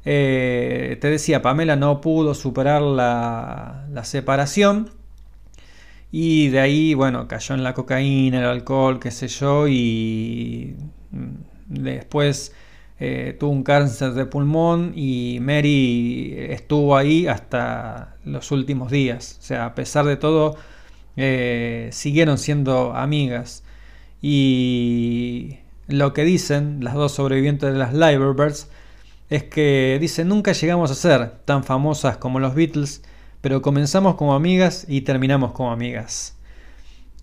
Eh, te decía, Pamela no pudo superar la, la separación y de ahí, bueno, cayó en la cocaína, el alcohol, qué sé yo, y mm, después eh, tuvo un cáncer de pulmón y Mary estuvo ahí hasta los últimos días. O sea, a pesar de todo, eh, siguieron siendo amigas. Y lo que dicen las dos sobrevivientes de las Liverbirds es que dicen nunca llegamos a ser tan famosas como los Beatles, pero comenzamos como amigas y terminamos como amigas.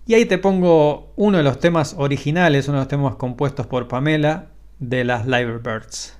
Y ahí te pongo uno de los temas originales, uno de los temas compuestos por Pamela de las Liverbirds.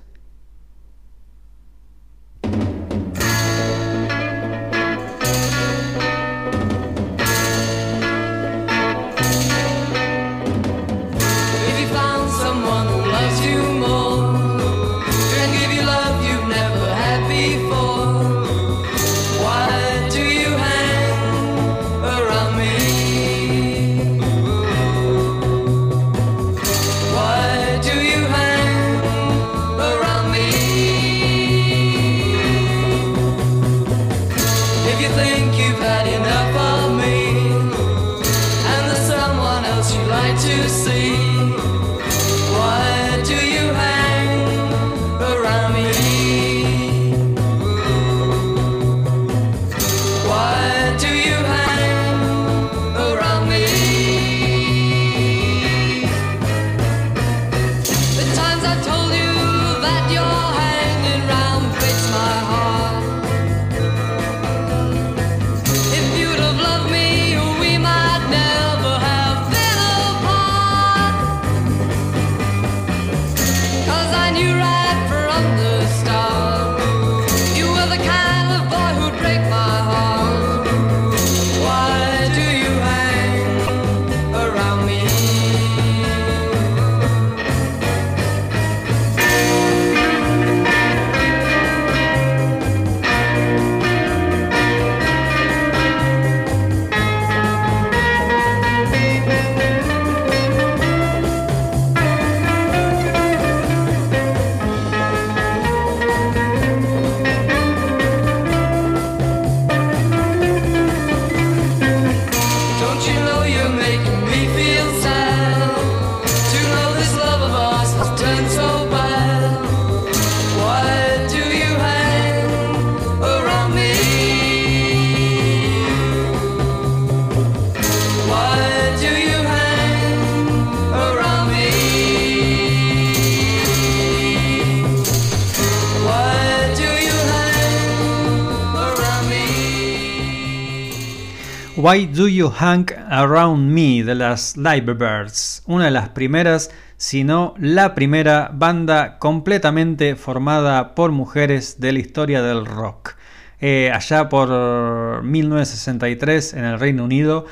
Why Do You Hang Around Me de las Liverbirds, una de las primeras, si no la primera banda completamente formada por mujeres de la historia del rock. Eh, allá por 1963 en el Reino Unido.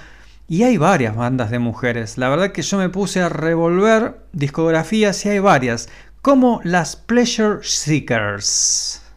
Y hay varias bandas de mujeres. La verdad que yo me puse a revolver discografías y hay varias, como las Pleasure Seekers.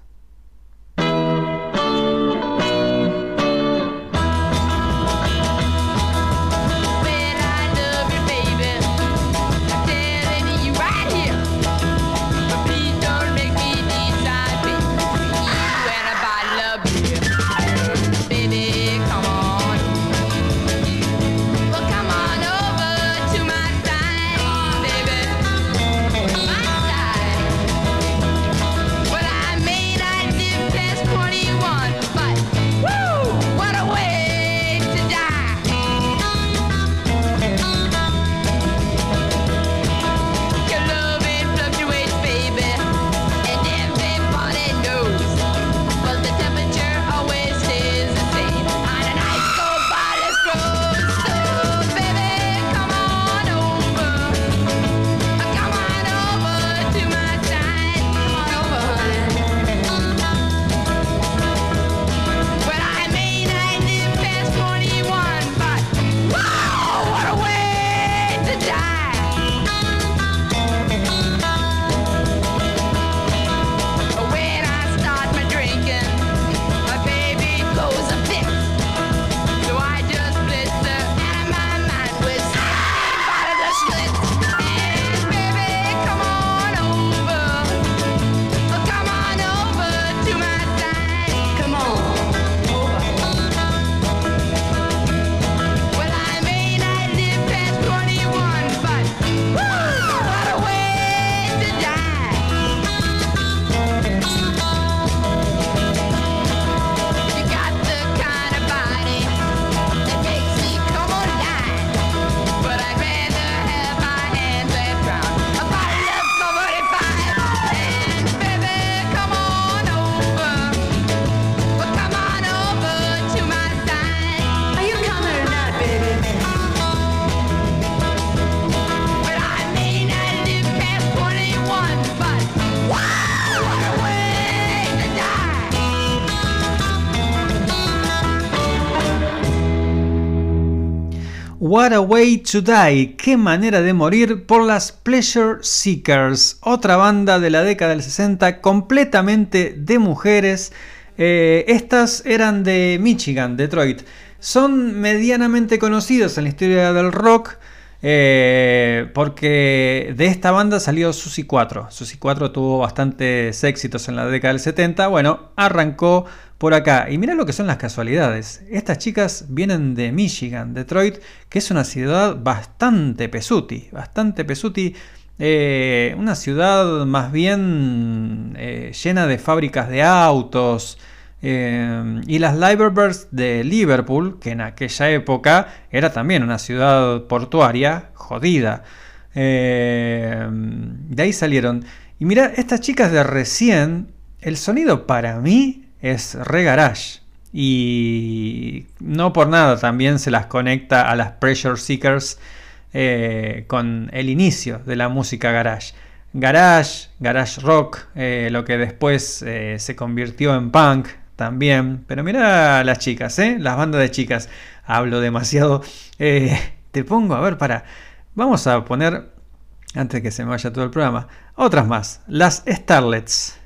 What a Way to Die, qué manera de morir por las Pleasure Seekers, otra banda de la década del 60 completamente de mujeres. Eh, estas eran de Michigan, Detroit. Son medianamente conocidos en la historia del rock. eh, porque de esta banda salió Susi 4. Susi 4 tuvo bastantes éxitos en la década del 70. Bueno, arrancó por acá. Y mira lo que son las casualidades. Estas chicas vienen de Michigan, Detroit, que es una ciudad bastante pesuti. Bastante pesuti. eh, una ciudad más bien eh, llena de fábricas de autos. eh, y las Liverbirds de Liverpool, que en aquella época era también una ciudad portuaria jodida. De ahí salieron. Y mira, estas chicas de recién, el sonido para mí es re garage. Y no por nada también se las conecta a las Pressure Seekers eh, con el inicio de la música garage. Garage, garage rock, eh, lo que después eh, se convirtió en punk también. Pero mira las chicas, las bandas de chicas. Hablo demasiado. Te pongo, a ver, para. Vamos a poner, antes de que se me vaya todo el programa, otras más. Las Starlets.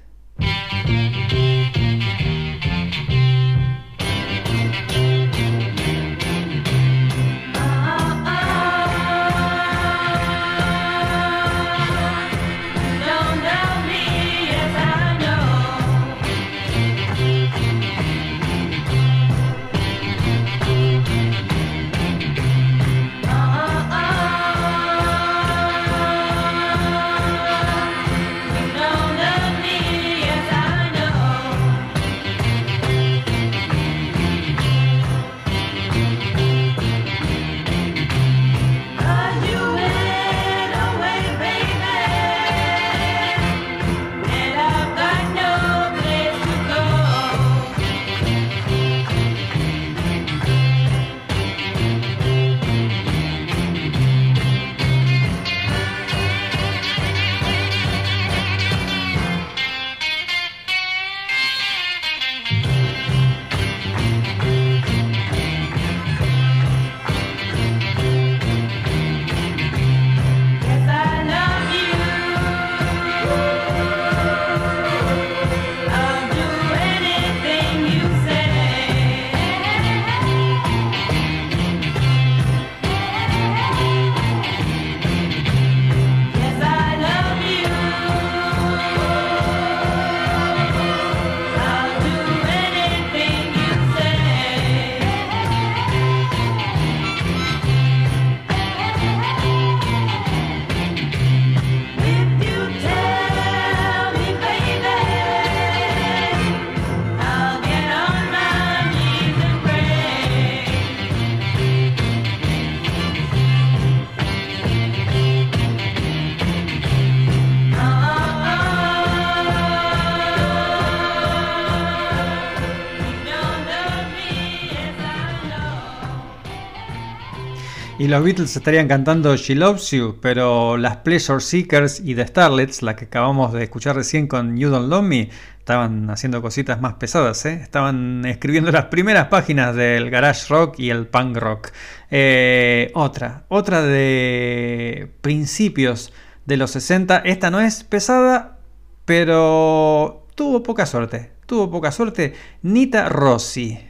Y los Beatles estarían cantando She Loves You, pero las Pleasure Seekers y The Starlets, la que acabamos de escuchar recién con You Don't Love Me, estaban haciendo cositas más pesadas, ¿eh? estaban escribiendo las primeras páginas del garage rock y el punk rock. Eh, otra, otra de principios de los 60, esta no es pesada, pero tuvo poca suerte, tuvo poca suerte, Nita Rossi.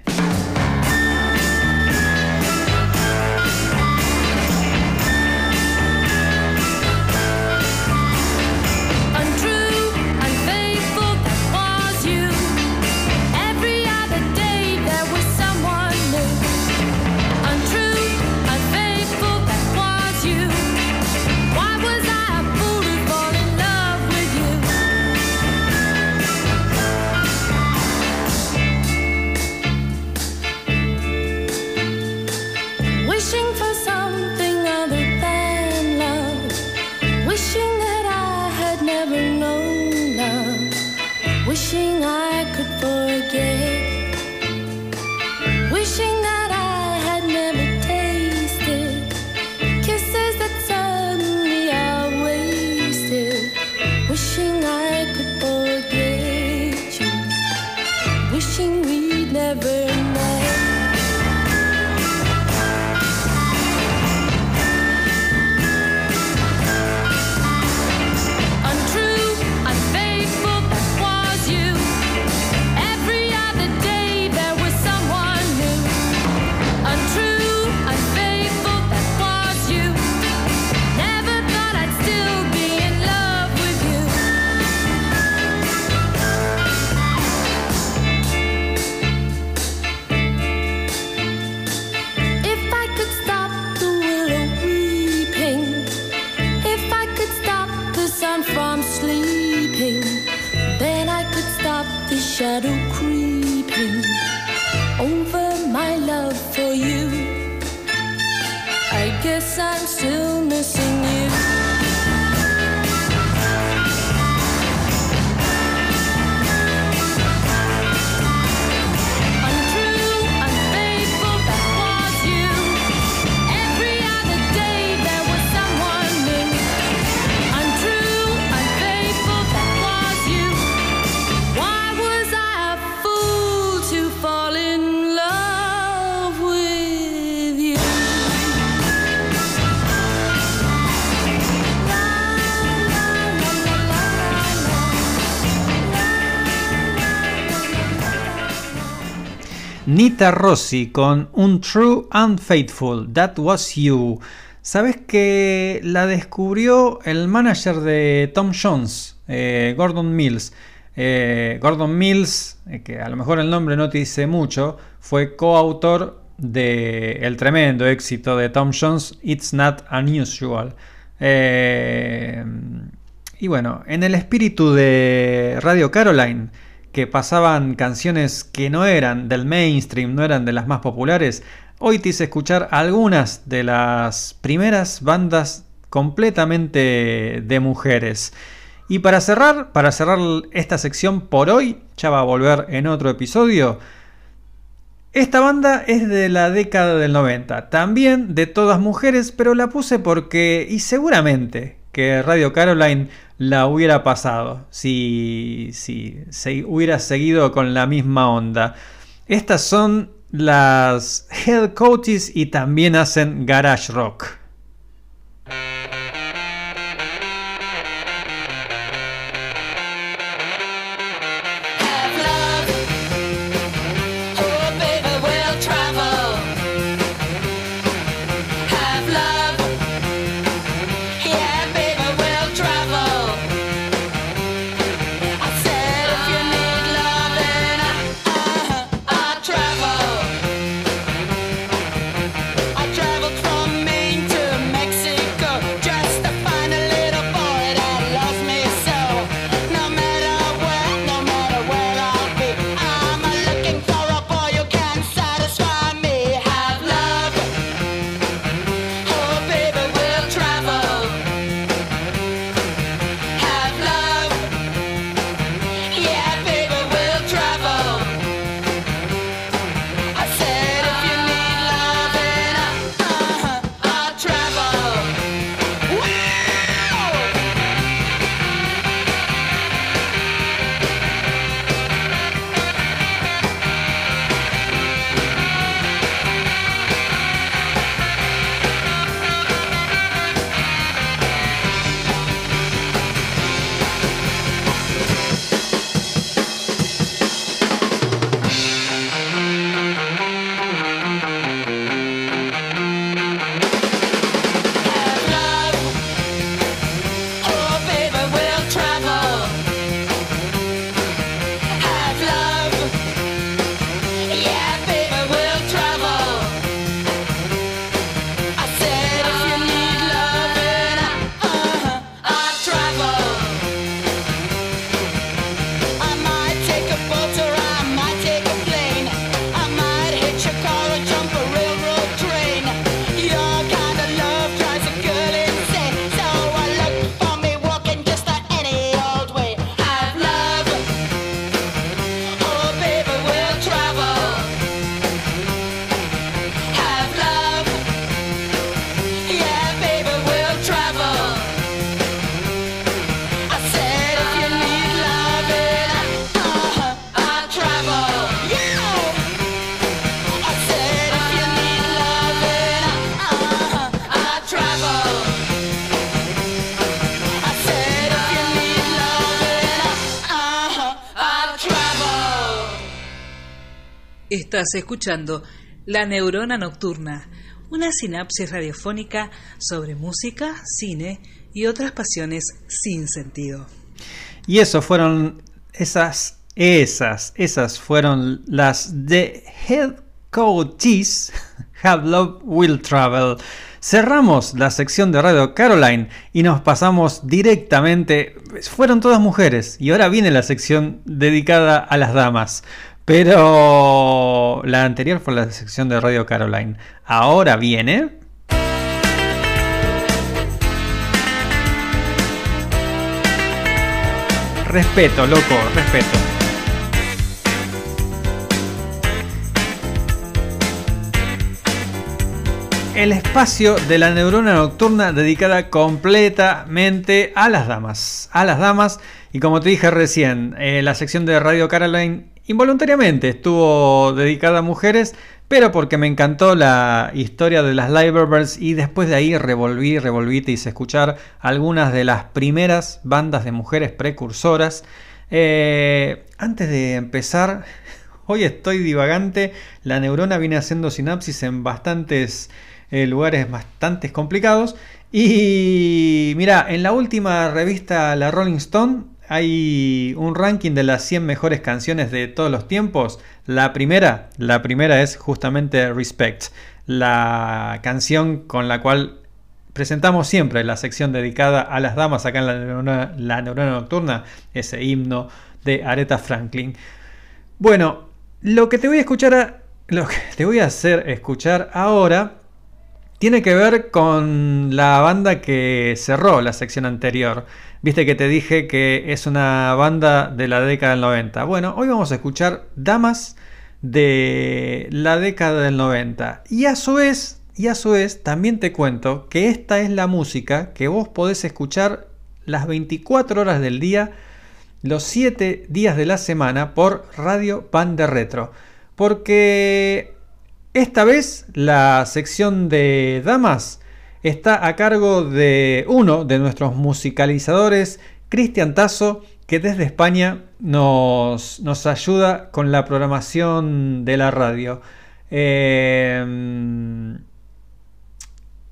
Nita Rossi con un True and Faithful, That Was You. ¿Sabes que la descubrió el manager de Tom Jones, eh, Gordon Mills? Eh, Gordon Mills, eh, que a lo mejor el nombre no te dice mucho, fue coautor de el tremendo éxito de Tom Jones, It's Not Unusual. Y bueno, en el espíritu de Radio Caroline, que pasaban canciones que no eran del mainstream, no eran de las más populares, hoy te hice escuchar algunas de las primeras bandas completamente de mujeres. Y para cerrar, para cerrar esta sección por hoy, ya va a volver en otro episodio. Esta banda es de la década del 90, también de todas mujeres, pero la puse porque, y seguramente que Radio Caroline la hubiera pasado si, si se hubiera seguido con la misma onda. Estas son las Head Coaches y también hacen garage rock. Estás escuchando La Neurona Nocturna, una sinapsis radiofónica sobre música, cine y otras pasiones sin sentido. Y eso fueron esas, esas, esas fueron las de Head Coaches Have Love Will Travel. Cerramos la sección de Radio Caroline y nos pasamos directamente. Fueron todas mujeres y ahora viene la sección dedicada a las damas. Pero la anterior fue la sección de Radio Caroline. Ahora viene. Respeto, loco, respeto. El espacio de la neurona nocturna dedicada completamente a las damas. A las damas. Y como te dije recién, eh, la sección de Radio Caroline involuntariamente estuvo dedicada a mujeres, pero porque me encantó la historia de las Liverbirds y después de ahí revolví, revolví, te hice escuchar algunas de las primeras bandas de mujeres precursoras. Eh, antes de empezar, *laughs* hoy estoy divagante, la neurona viene haciendo sinapsis en bastantes eh, lugares bastante complicados. Y mira, en la última revista La Rolling Stone hay un ranking de las 100 mejores canciones de todos los tiempos. La primera, la primera es justamente Respect, la canción con la cual presentamos siempre la sección dedicada a las damas acá en la neurona, la nocturna, ese himno de Aretha Franklin. Bueno, lo que te voy a escuchar, lo que te voy a hacer escuchar ahora tiene que ver con la banda que cerró la sección anterior. Viste que te dije que es una banda de la década del 90. Bueno, hoy vamos a escuchar Damas de la década del 90. Y a su vez, y a su vez, también te cuento que esta es la música que vos podés escuchar las 24 horas del día, los 7 días de la semana por Radio Pan de Retro. Porque esta vez la sección de damas está a cargo de uno de nuestros musicalizadores, Cristian Tazo, que desde España nos, nos ayuda con la programación de la radio. Eh,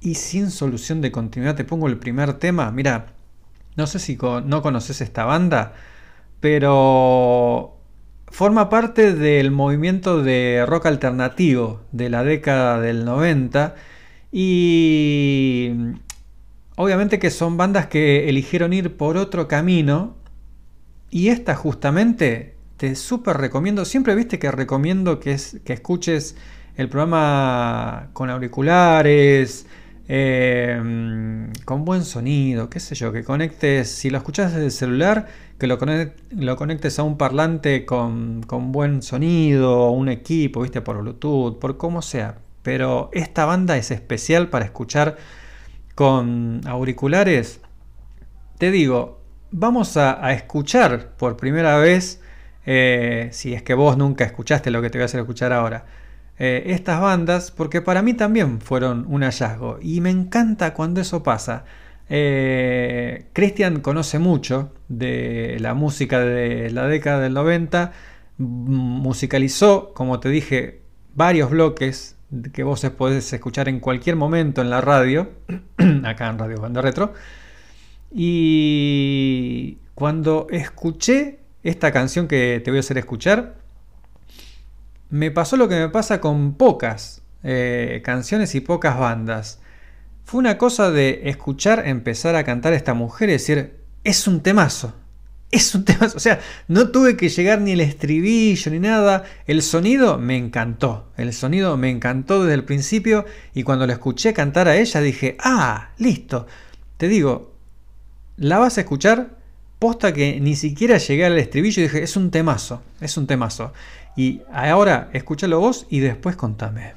y sin solución de continuidad, te pongo el primer tema. Mira, no sé si no conoces esta banda, pero forma parte del movimiento de rock alternativo de la década del 90 y obviamente que son bandas que eligieron ir por otro camino y esta justamente te súper recomiendo, siempre viste que recomiendo que, es, que escuches el programa con auriculares, eh, con buen sonido, qué sé yo, que conectes, si lo escuchas desde el celular, que lo, conec- lo conectes a un parlante con, buen sonido, un equipo, viste, por Bluetooth, por como sea. Pero esta banda es especial para escuchar con auriculares. Te digo, vamos a, a escuchar por primera vez, eh, si es que vos nunca escuchaste lo que te voy a hacer escuchar ahora, eh, estas bandas, porque para mí también fueron un hallazgo y me encanta cuando eso pasa. Eh, Christian conoce mucho de la música de la década del 90, m- musicalizó, como te dije, varios bloques que vos podés escuchar en cualquier momento en la radio, *clears throat* acá en Radio Banda Retro. Y cuando escuché esta canción que te voy a hacer escuchar, me pasó lo que me pasa con pocas eh, canciones y pocas bandas. Fue una cosa de escuchar empezar a cantar a esta mujer y decir, es un temazo. Es un *laughs* temazo. O sea, no tuve que llegar ni el estribillo ni nada. El sonido me encantó. El sonido me encantó desde el principio. Y cuando la escuché cantar a ella dije, ah, listo. Te digo, la vas a escuchar. Posta que ni siquiera llegué al estribillo y dije, es un temazo. Es un temazo. Y ahora escúchalo vos y después contame.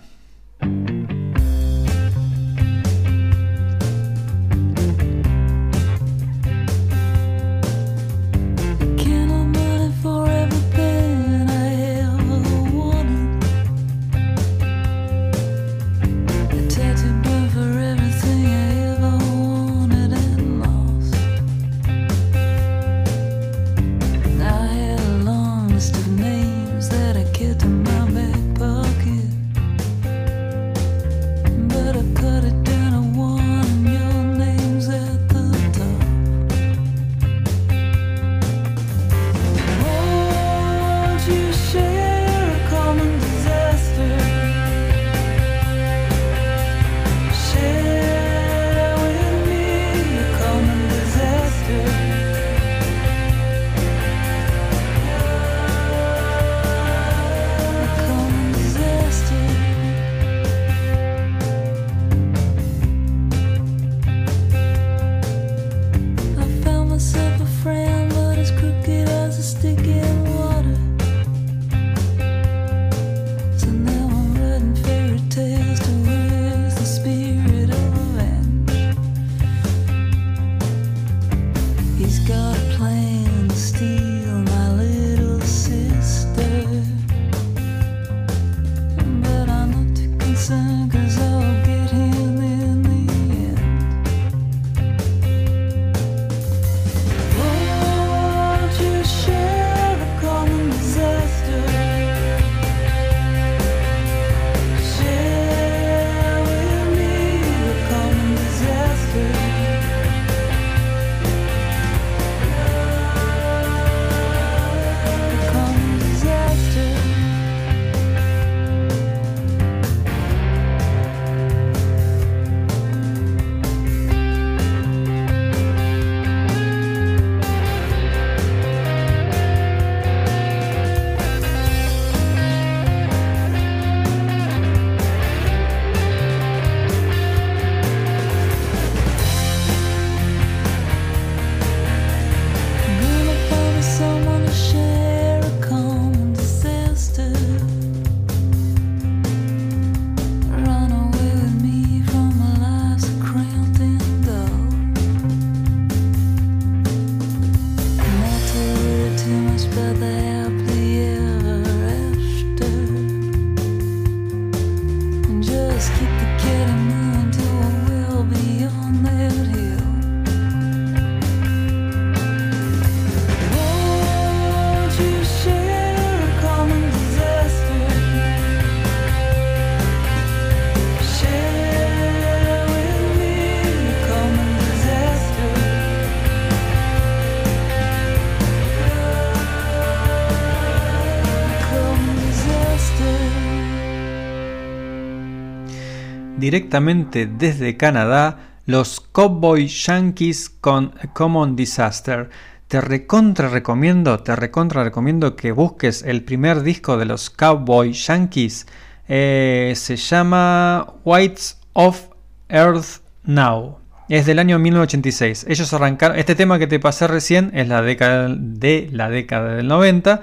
Directamente desde Canadá, los Cowboy Yankees con Common Disaster. Te recontra recomiendo, te recontra recomiendo que busques el primer disco de los Cowboy Yankees. Eh, se llama Whites of Earth Now. Es del año 1986. Ellos arrancaron. Este tema que te pasé recién es la década de la década del 90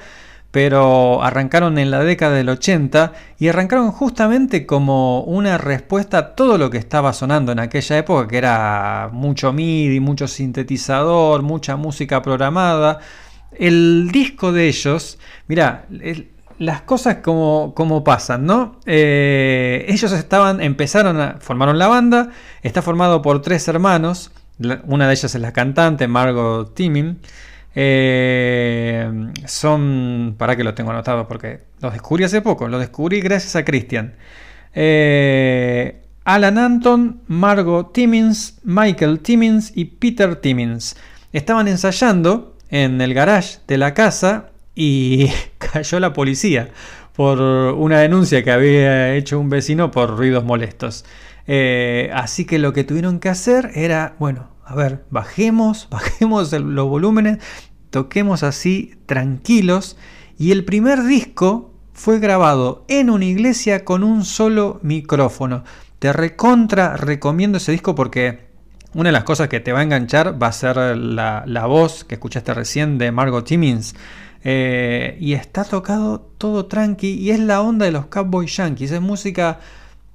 pero arrancaron en la década del 80 y arrancaron justamente como una respuesta a todo lo que estaba sonando en aquella época, que era mucho MIDI, mucho sintetizador, mucha música programada. El disco de ellos, mira, las cosas como, como pasan, ¿no? Eh, ellos estaban, empezaron a, formaron la banda, está formado por tres hermanos, una de ellas es la cantante, Margot Timming. Eh, son, para que lo tengo anotado porque los descubrí hace poco, lo descubrí gracias a Christian. Eh, Alan Anton, Margot Timmins, Michael Timmins y Peter Timmins. Estaban ensayando en el garage de la casa y *laughs* cayó la policía por una denuncia que había hecho un vecino por ruidos molestos. Eh, así que lo que tuvieron que hacer era, bueno, a ver, bajemos, *laughs* bajemos los volúmenes, toquemos así tranquilos. Y el primer disco fue grabado en una iglesia con un solo micrófono. Te recontra recomiendo ese disco porque una de las cosas que te va a enganchar va a ser la, la voz que escuchaste recién de Margot Timmins. Eh, y está tocado todo tranqui y es la onda de los Cowboy Yankees. Es música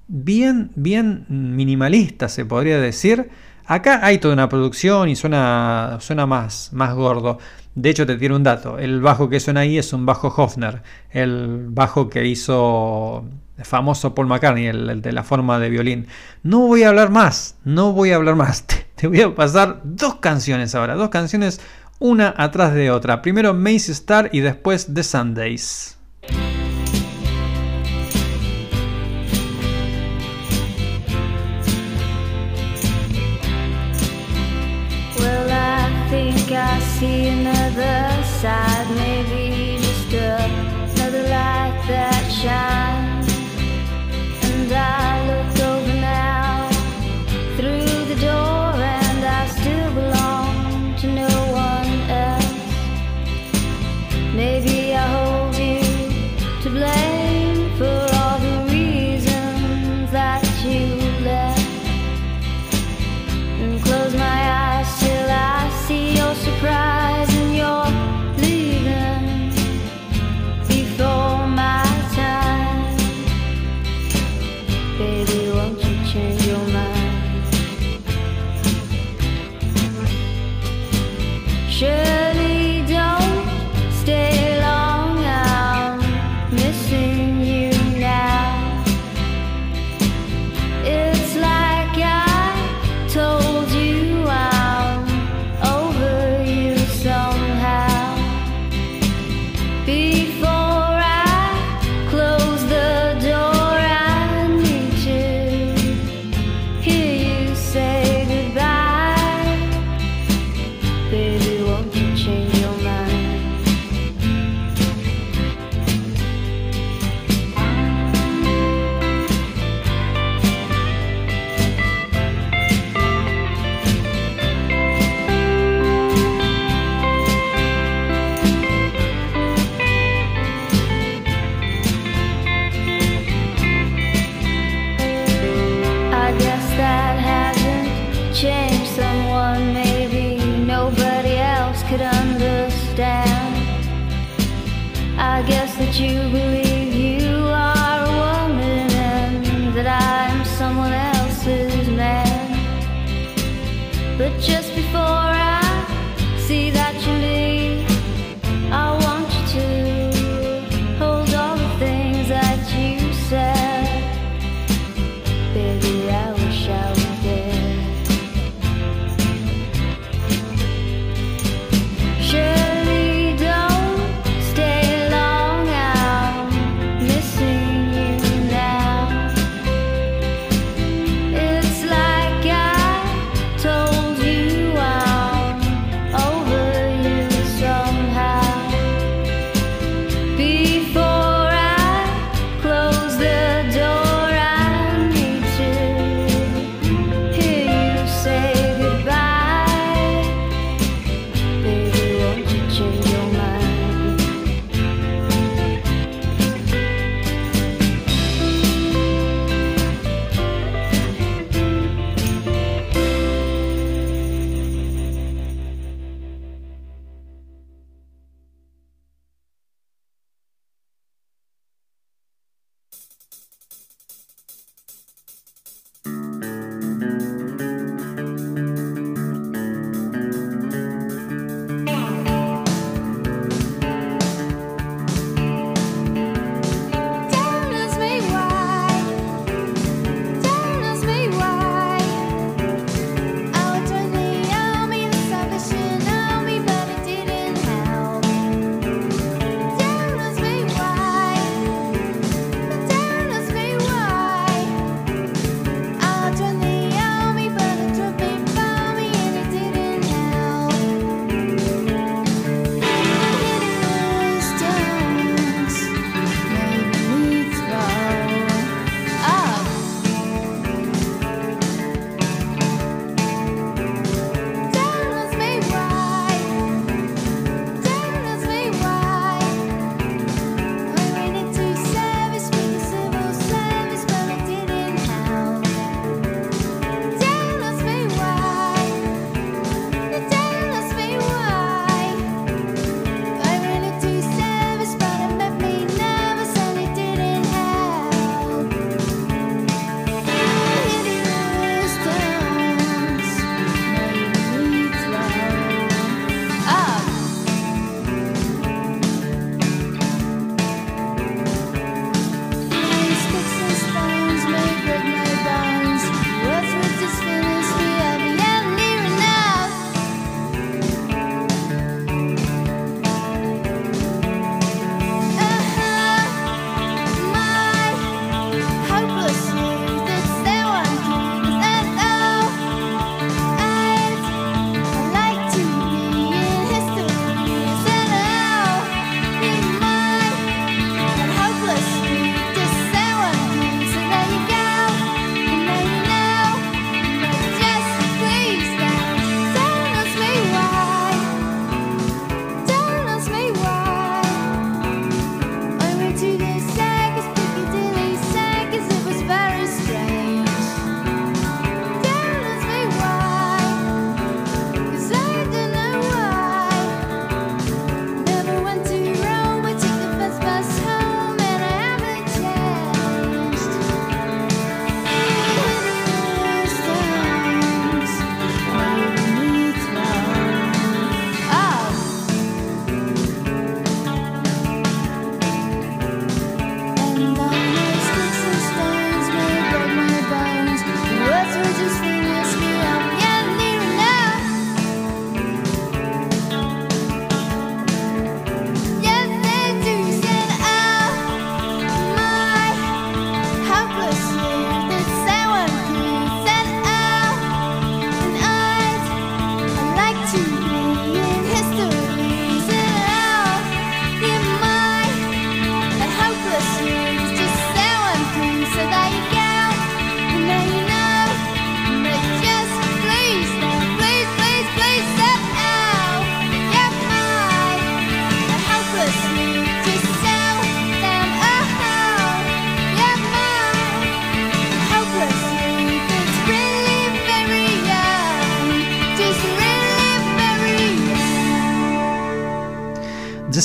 bien, bien minimalista, se podría decir. Acá hay toda una producción y suena, suena más, más gordo. De hecho, te tiene un dato. El bajo que suena ahí es un bajo Hofner. El bajo que hizo el famoso Paul McCartney, el, de la forma de violín. No voy a hablar más, no voy a hablar más. *laughs* Te, te voy a pasar dos canciones ahora. Dos canciones, una atrás de otra. Primero Macy Star y después The Sundays. See another side, maybe just another light that shines. And I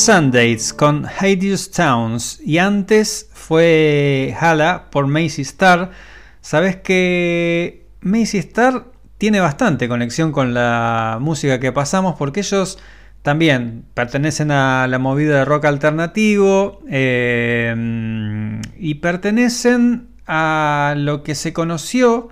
Sundays con Hades Towns y antes fue Hala por Macy Star. Sabes que Macy Star tiene bastante conexión con la música que pasamos porque ellos también pertenecen a la movida de rock alternativo eh, y pertenecen a lo que se conoció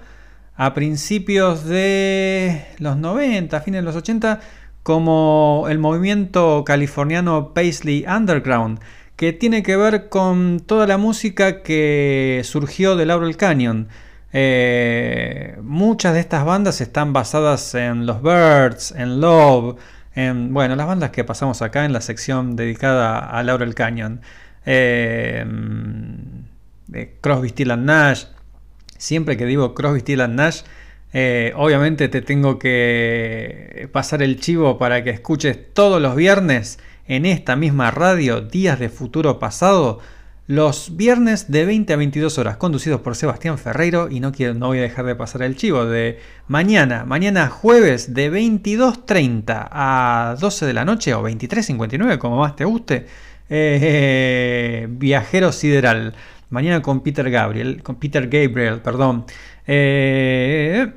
a principios de los 90, fines de los 80, como el movimiento californiano Paisley Underground, que tiene que ver con toda la música que surgió de Laurel Canyon. Eh, muchas de estas bandas están basadas en los Birds, en Love, en bueno, las bandas que pasamos acá en la sección dedicada a Laurel Canyon. Eh, de Crosby, Still and Nash. Siempre que digo Crosby, Still and Nash, eh, obviamente te tengo que pasar el chivo para que escuches todos los viernes en esta misma radio Días de Futuro Pasado. Los viernes de 20 a 22 horas, conducidos por Sebastián Ferreiro. Y no, quiero, no voy a dejar de pasar el chivo de mañana, mañana jueves de 22.30 a 12 de la noche o 23.59, como más te guste. eh, Viajero Sideral. Mañana con Peter Gabriel, con Peter Gabriel, perdón. Eh,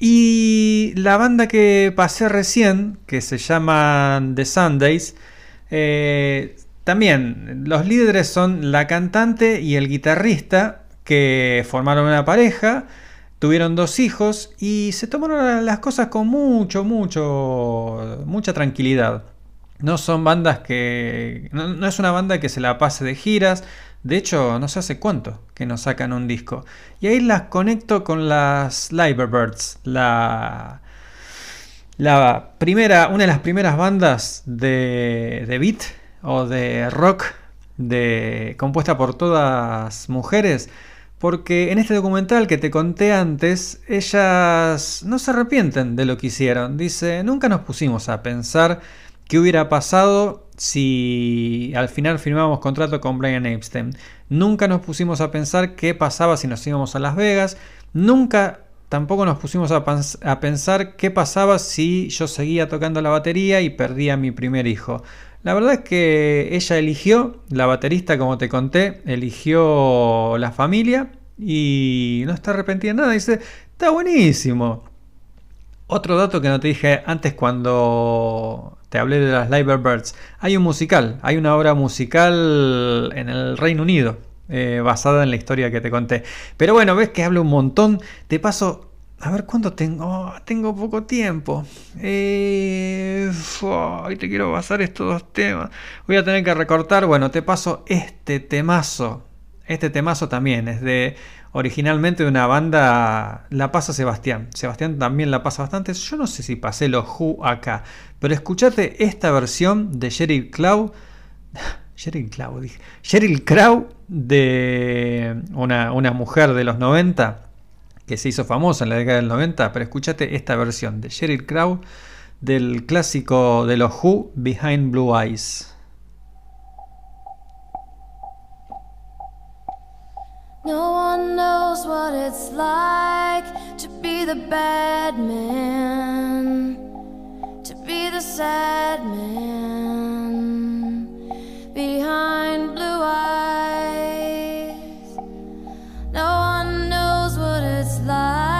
y la banda que pasé recién, que se llama The Sundays, eh, también los líderes son la cantante y el guitarrista que formaron una pareja, tuvieron dos hijos y se tomaron las cosas con mucho, mucho, mucha tranquilidad. No son bandas que... No, no es una banda que se la pase de giras. De hecho, no sé hace cuánto que nos sacan un disco. Y ahí las conecto con las Liverbirds. La, la primera, una de las primeras bandas de, de beat o de rock de, compuesta por todas mujeres. Porque en este documental que te conté antes, ellas no se arrepienten de lo que hicieron. Dice, nunca nos pusimos a pensar qué hubiera pasado si al final firmábamos contrato con Brian Epstein. Nunca nos pusimos a pensar qué pasaba si nos íbamos a Las Vegas. Nunca tampoco nos pusimos a, a pensar qué pasaba si yo seguía tocando la batería y perdía a mi primer hijo. La verdad es que ella eligió, la baterista como te conté, eligió la familia y no está arrepentida de nada. Dice, está buenísimo. Otro dato que no te dije antes cuando te hablé de las Liverbirds. Hay un musical, hay una obra musical en el Reino Unido, eh, basada en la historia que te conté. Pero bueno, ves que hablo un montón. Te paso, a ver cuánto tengo. Oh, tengo poco tiempo. Eh, te quiero pasar estos dos temas. Voy a tener que recortar. Bueno, te paso este temazo. Este temazo también es de originalmente de una banda La pasa Sebastián. Sebastián también la pasa bastante. Yo no sé si pasé los Who acá, pero escuchate esta versión de Sheryl Crow. Sheryl Crow, dije. Sheryl Crow de una, una mujer de los 90 que se hizo famosa en la década del 90, pero escúchate esta versión de Sheryl Crow del clásico de los Who Behind Blue Eyes. No one knows what it's like to be the bad man, to be the sad man behind blue eyes. No one knows what it's like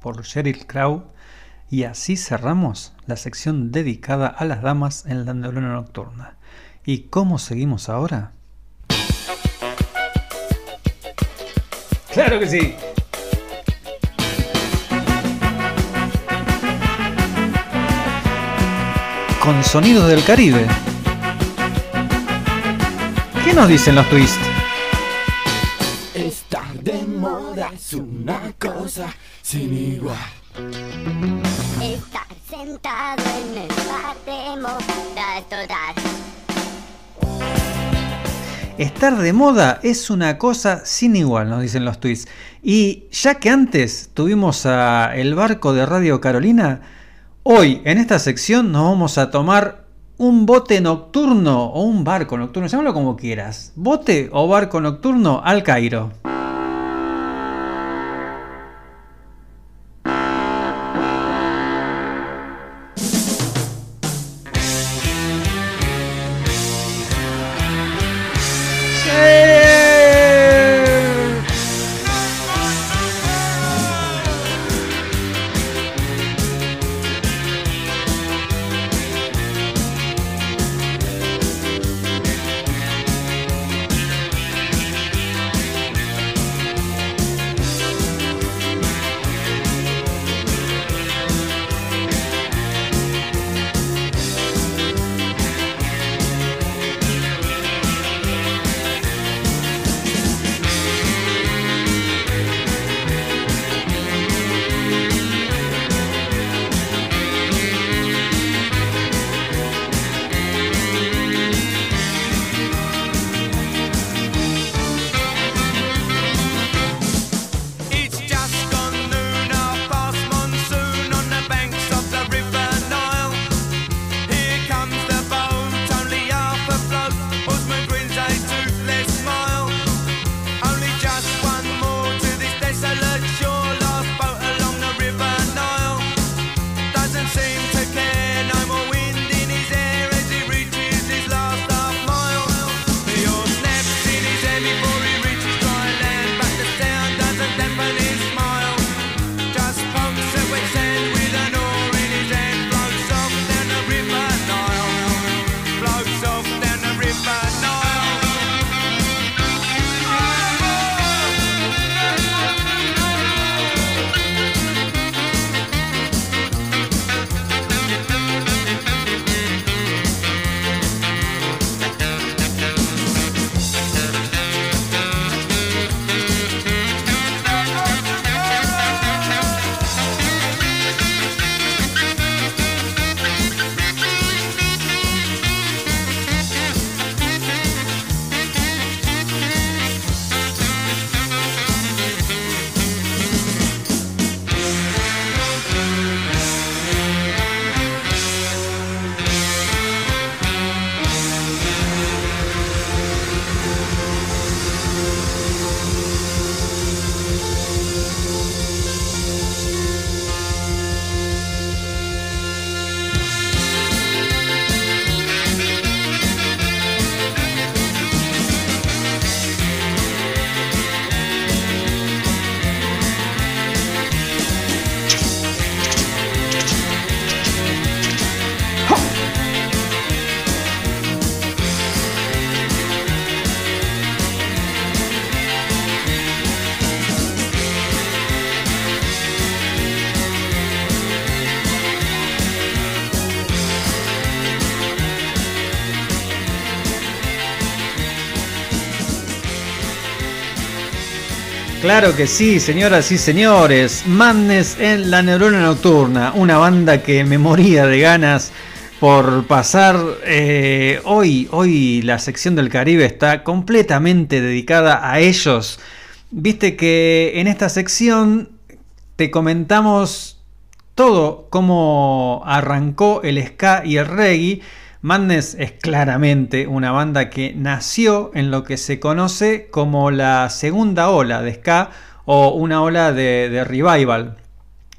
Por Sheryl Crow. Y así cerramos la sección dedicada a las damas en la neurona nocturna. ¿Y cómo seguimos ahora? ¡Claro que sí! Con sonidos del Caribe. ¿Qué nos dicen los twists? Estar de moda es una cosa sin igual. Estar sentado en el bar de moda total. Estar de moda es una cosa sin igual, nos dicen los tweets. Y ya que antes tuvimos a el barco de Radio Carolina, hoy en esta sección nos vamos a tomar un bote nocturno o un barco nocturno, llámalo como quieras. Bote o barco nocturno al Cairo. Claro que sí, señoras y señores. Madness en la neurona nocturna, una banda que me moría de ganas por pasar. eh, hoy, hoy la sección del Caribe está completamente dedicada a ellos. Viste que en esta sección te comentamos todo cómo arrancó el ska y el reggae. Madness es claramente una banda que nació en lo que se conoce como la segunda ola de ska o una ola de, revival.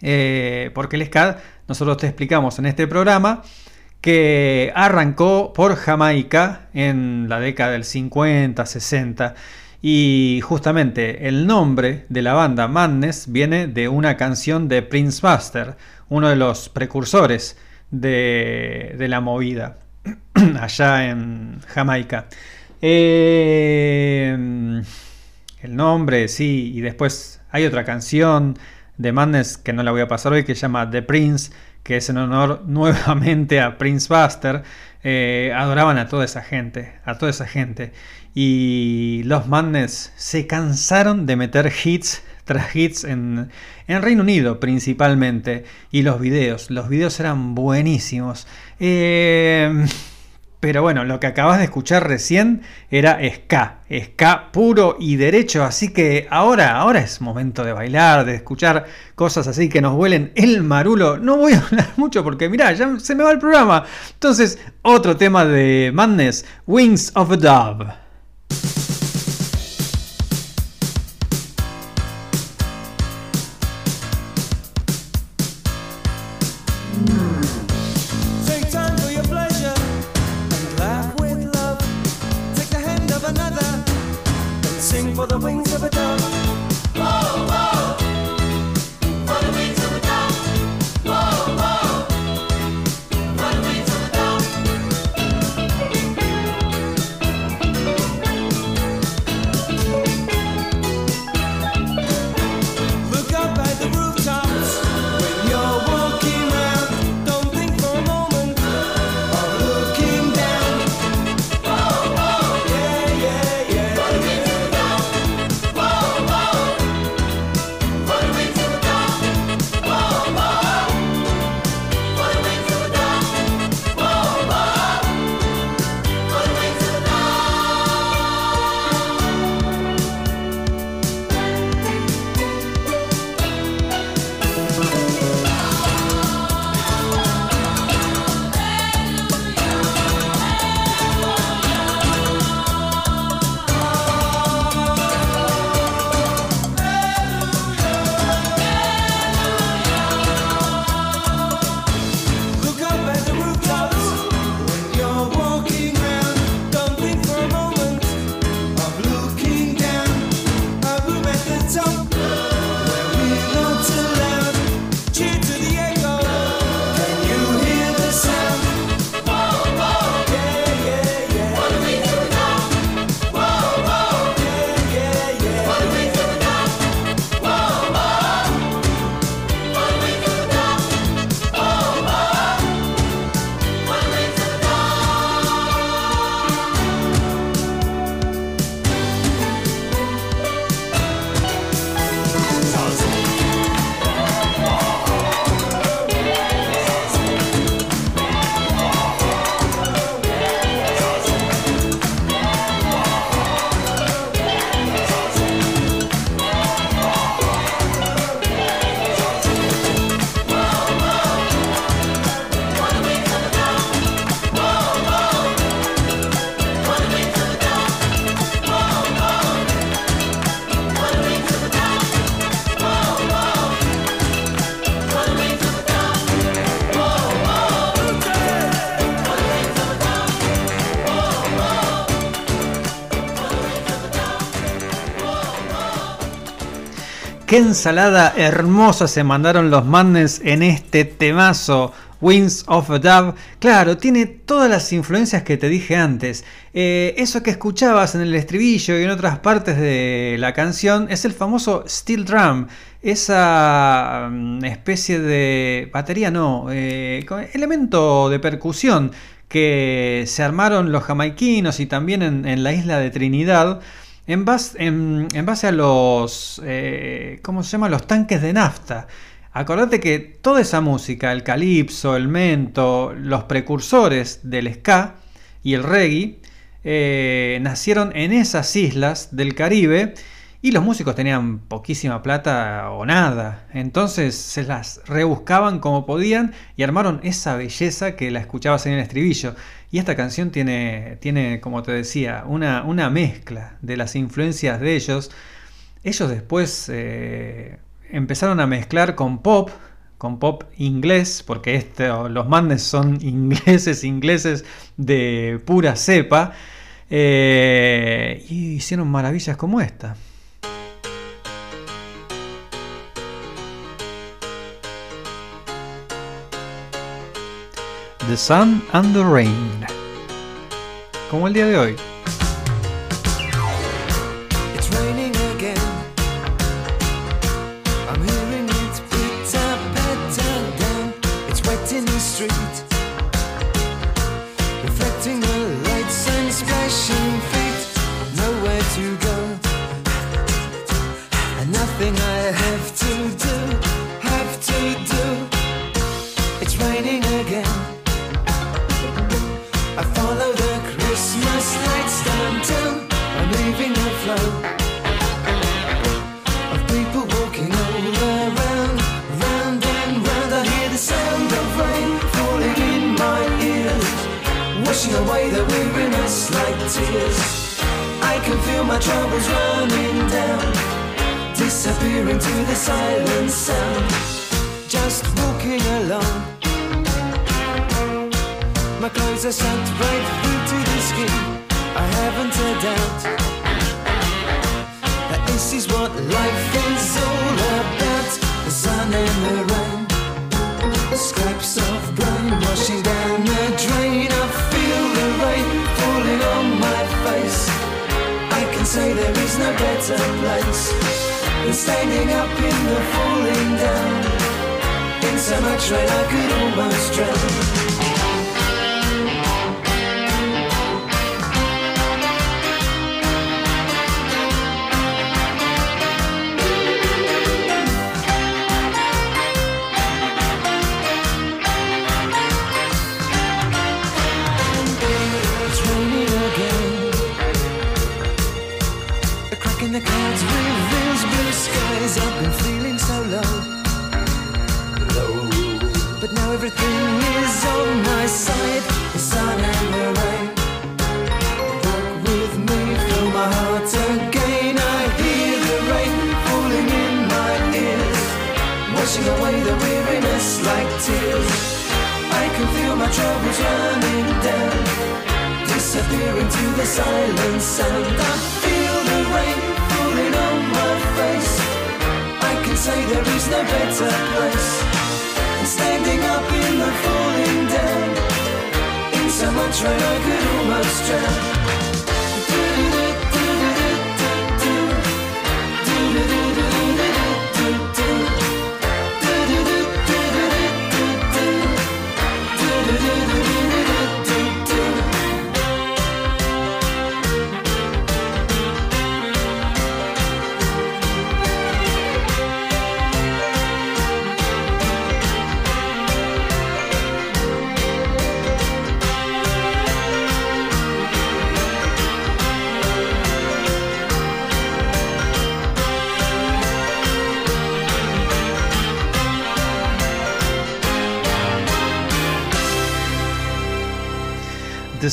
Eh, porque el ska, nosotros te explicamos en este programa, que arrancó por Jamaica en la década del 50, 60 Y justamente el nombre de la banda Madness viene de una canción de Prince Buster, uno de los precursores de la movida *clears throat* allá en Jamaica. Eh, el nombre, sí, y después hay otra canción de Madness que no la voy a pasar hoy que se llama The Prince, que es en honor *laughs* nuevamente a Prince Buster. Eh, adoraban a toda esa gente, a toda esa gente. Y los Madness se cansaron de meter hits tras hits en, en Reino Unido principalmente. Y los videos, los videos eran buenísimos. Eh, pero bueno, lo que acabas de escuchar recién era ska, ska puro y derecho, así que ahora, ahora es momento de bailar, de escuchar cosas así que nos huelen el marulo. No voy a *laughs* hablar mucho porque mirá, ya se me va el programa. Entonces, otro tema de Madness, Wings of a Dove. Qué ensalada hermosa se mandaron los Madness en este temazo. Wings of a Dove. Claro, tiene todas las influencias que te dije antes. Eh, eso que escuchabas en el estribillo y en otras partes de la canción es el famoso steel drum. Esa mm, especie de batería, no, eh, elemento de percusión que se armaron los jamaiquinos y también en la isla de Trinidad en base, en, a los, eh, ¿cómo se llama? Los tanques de nafta. Acordate que toda esa música, el calipso, el mento, los precursores del ska y el reggae, eh, nacieron en esas islas del Caribe y los músicos tenían poquísima plata o nada. Entonces se las rebuscaban como podían y armaron esa belleza que la escuchabas en el estribillo. Y esta canción tiene, tiene como te decía, una, una mezcla de las influencias de ellos. Ellos después eh, empezaron a mezclar con pop, con pop inglés, porque este, los mandes son *laughs* ingleses, ingleses de pura cepa. Eh, y hicieron maravillas como esta. The Sun and the Rain. Como el día de hoy.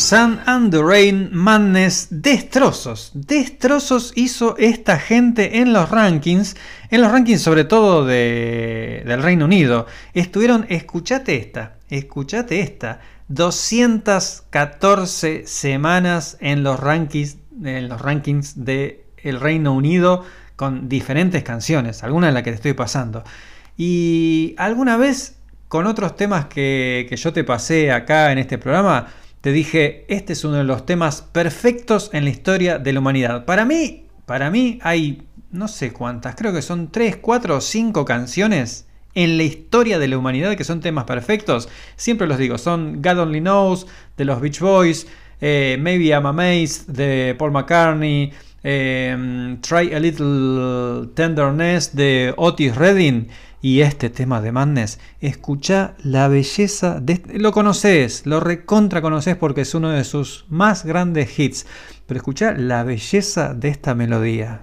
Sun and the Madness destrozos. Destrozos hizo esta gente en los rankings. En los rankings sobre todo de, del Reino Unido. Estuvieron, escuchate esta, escuchate esta. 214 semanas en los rankings, en los rankings del Reino Unido con diferentes canciones. Alguna de las que te estoy pasando. Y alguna vez con otros temas que, que yo te pasé acá en este programa te dije, este es uno de los temas perfectos en la historia de la humanidad. Para mí, para mí hay no sé cuántas, creo que son 3, 4 o 5 canciones en la historia de la humanidad que son temas perfectos. Siempre los digo, son God Only Knows de los Beach Boys, eh, Maybe I'm Amazed de Paul McCartney, eh, Try a Little Tenderness de Otis Redding y este tema de Madness. Escucha la belleza de este- lo conoces, lo recontra conoces porque es uno de sus más grandes hits, pero escucha la belleza de esta melodía.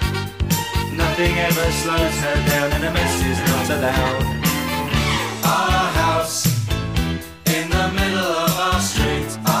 Nothing ever slows her down, and a mess is not allowed. Our house in the middle of our street.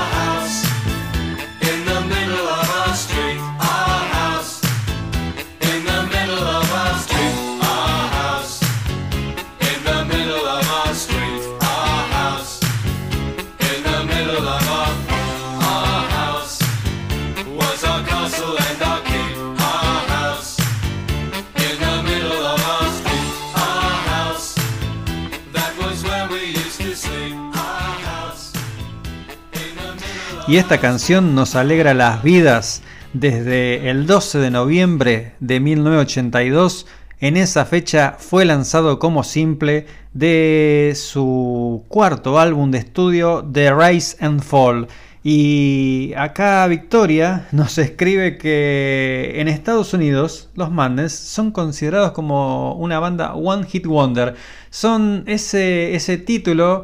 Y esta canción nos alegra las vidas desde el 12 de noviembre de 1982. En esa fecha fue lanzado como simple de su cuarto álbum de estudio The Rise and Fall. Y acá Victoria nos escribe que en Estados Unidos los Mandes son considerados como una banda One Hit Wonder. Son ese, ese título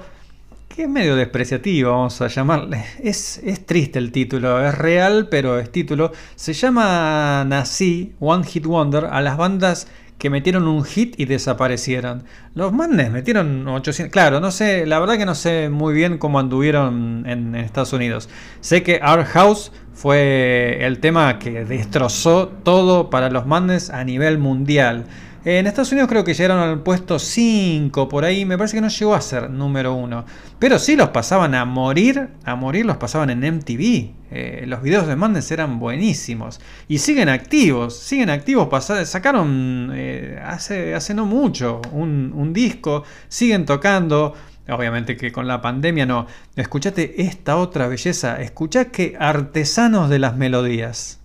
que es medio despreciativo, vamos a llamarle. Es, es triste el título, es real, pero es título. Se llama así, One Hit Wonder, a las bandas que metieron un hit y desaparecieron. Los Mandes metieron 800. Claro, no sé, la verdad que no sé muy bien cómo anduvieron en, en Estados Unidos. Sé que Our House fue el tema que destrozó todo para los Mandes a nivel mundial. En Estados Unidos creo que llegaron al puesto 5 por ahí, me parece que no llegó a ser número 1. Pero sí los pasaban a morir, a morir los pasaban en MTV. Eh, los videos de Mandes eran buenísimos. Y siguen activos, siguen activos. sacaron eh, hace, hace no mucho un, un disco, siguen tocando. Obviamente que con la pandemia no. Escuchate esta otra belleza. Escuchá que artesanos de las melodías.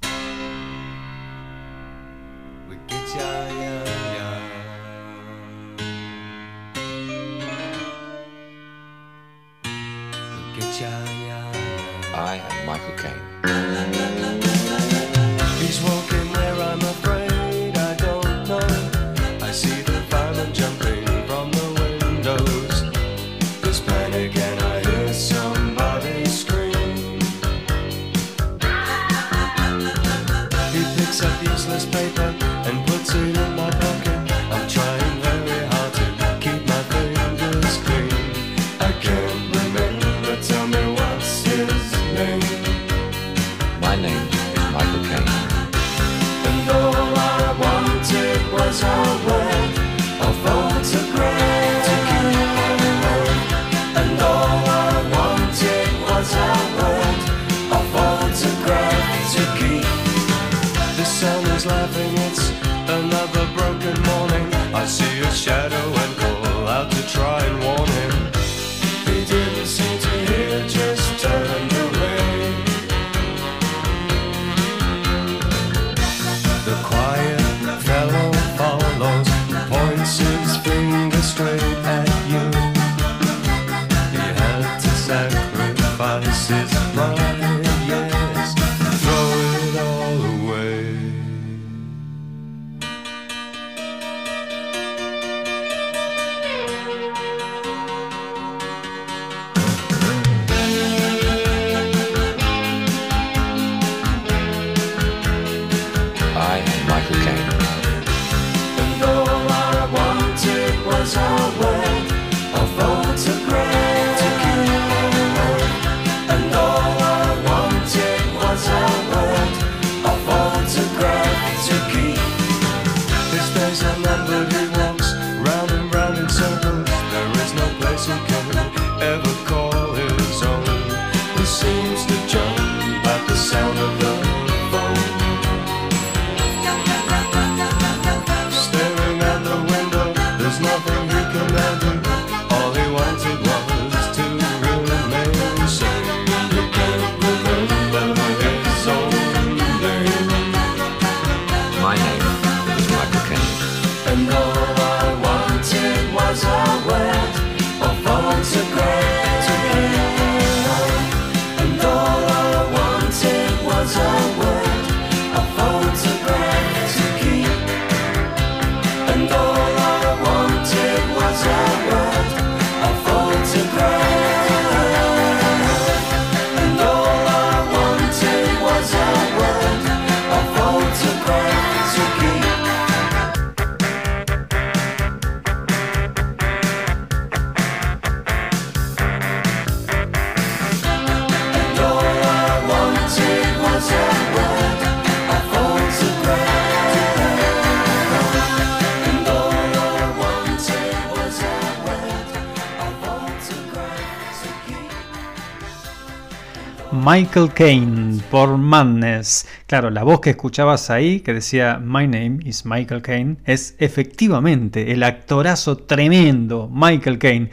Michael Caine por Madness. Claro, la voz que escuchabas ahí, que decía My name is Michael Caine, es efectivamente el actorazo tremendo Michael Caine.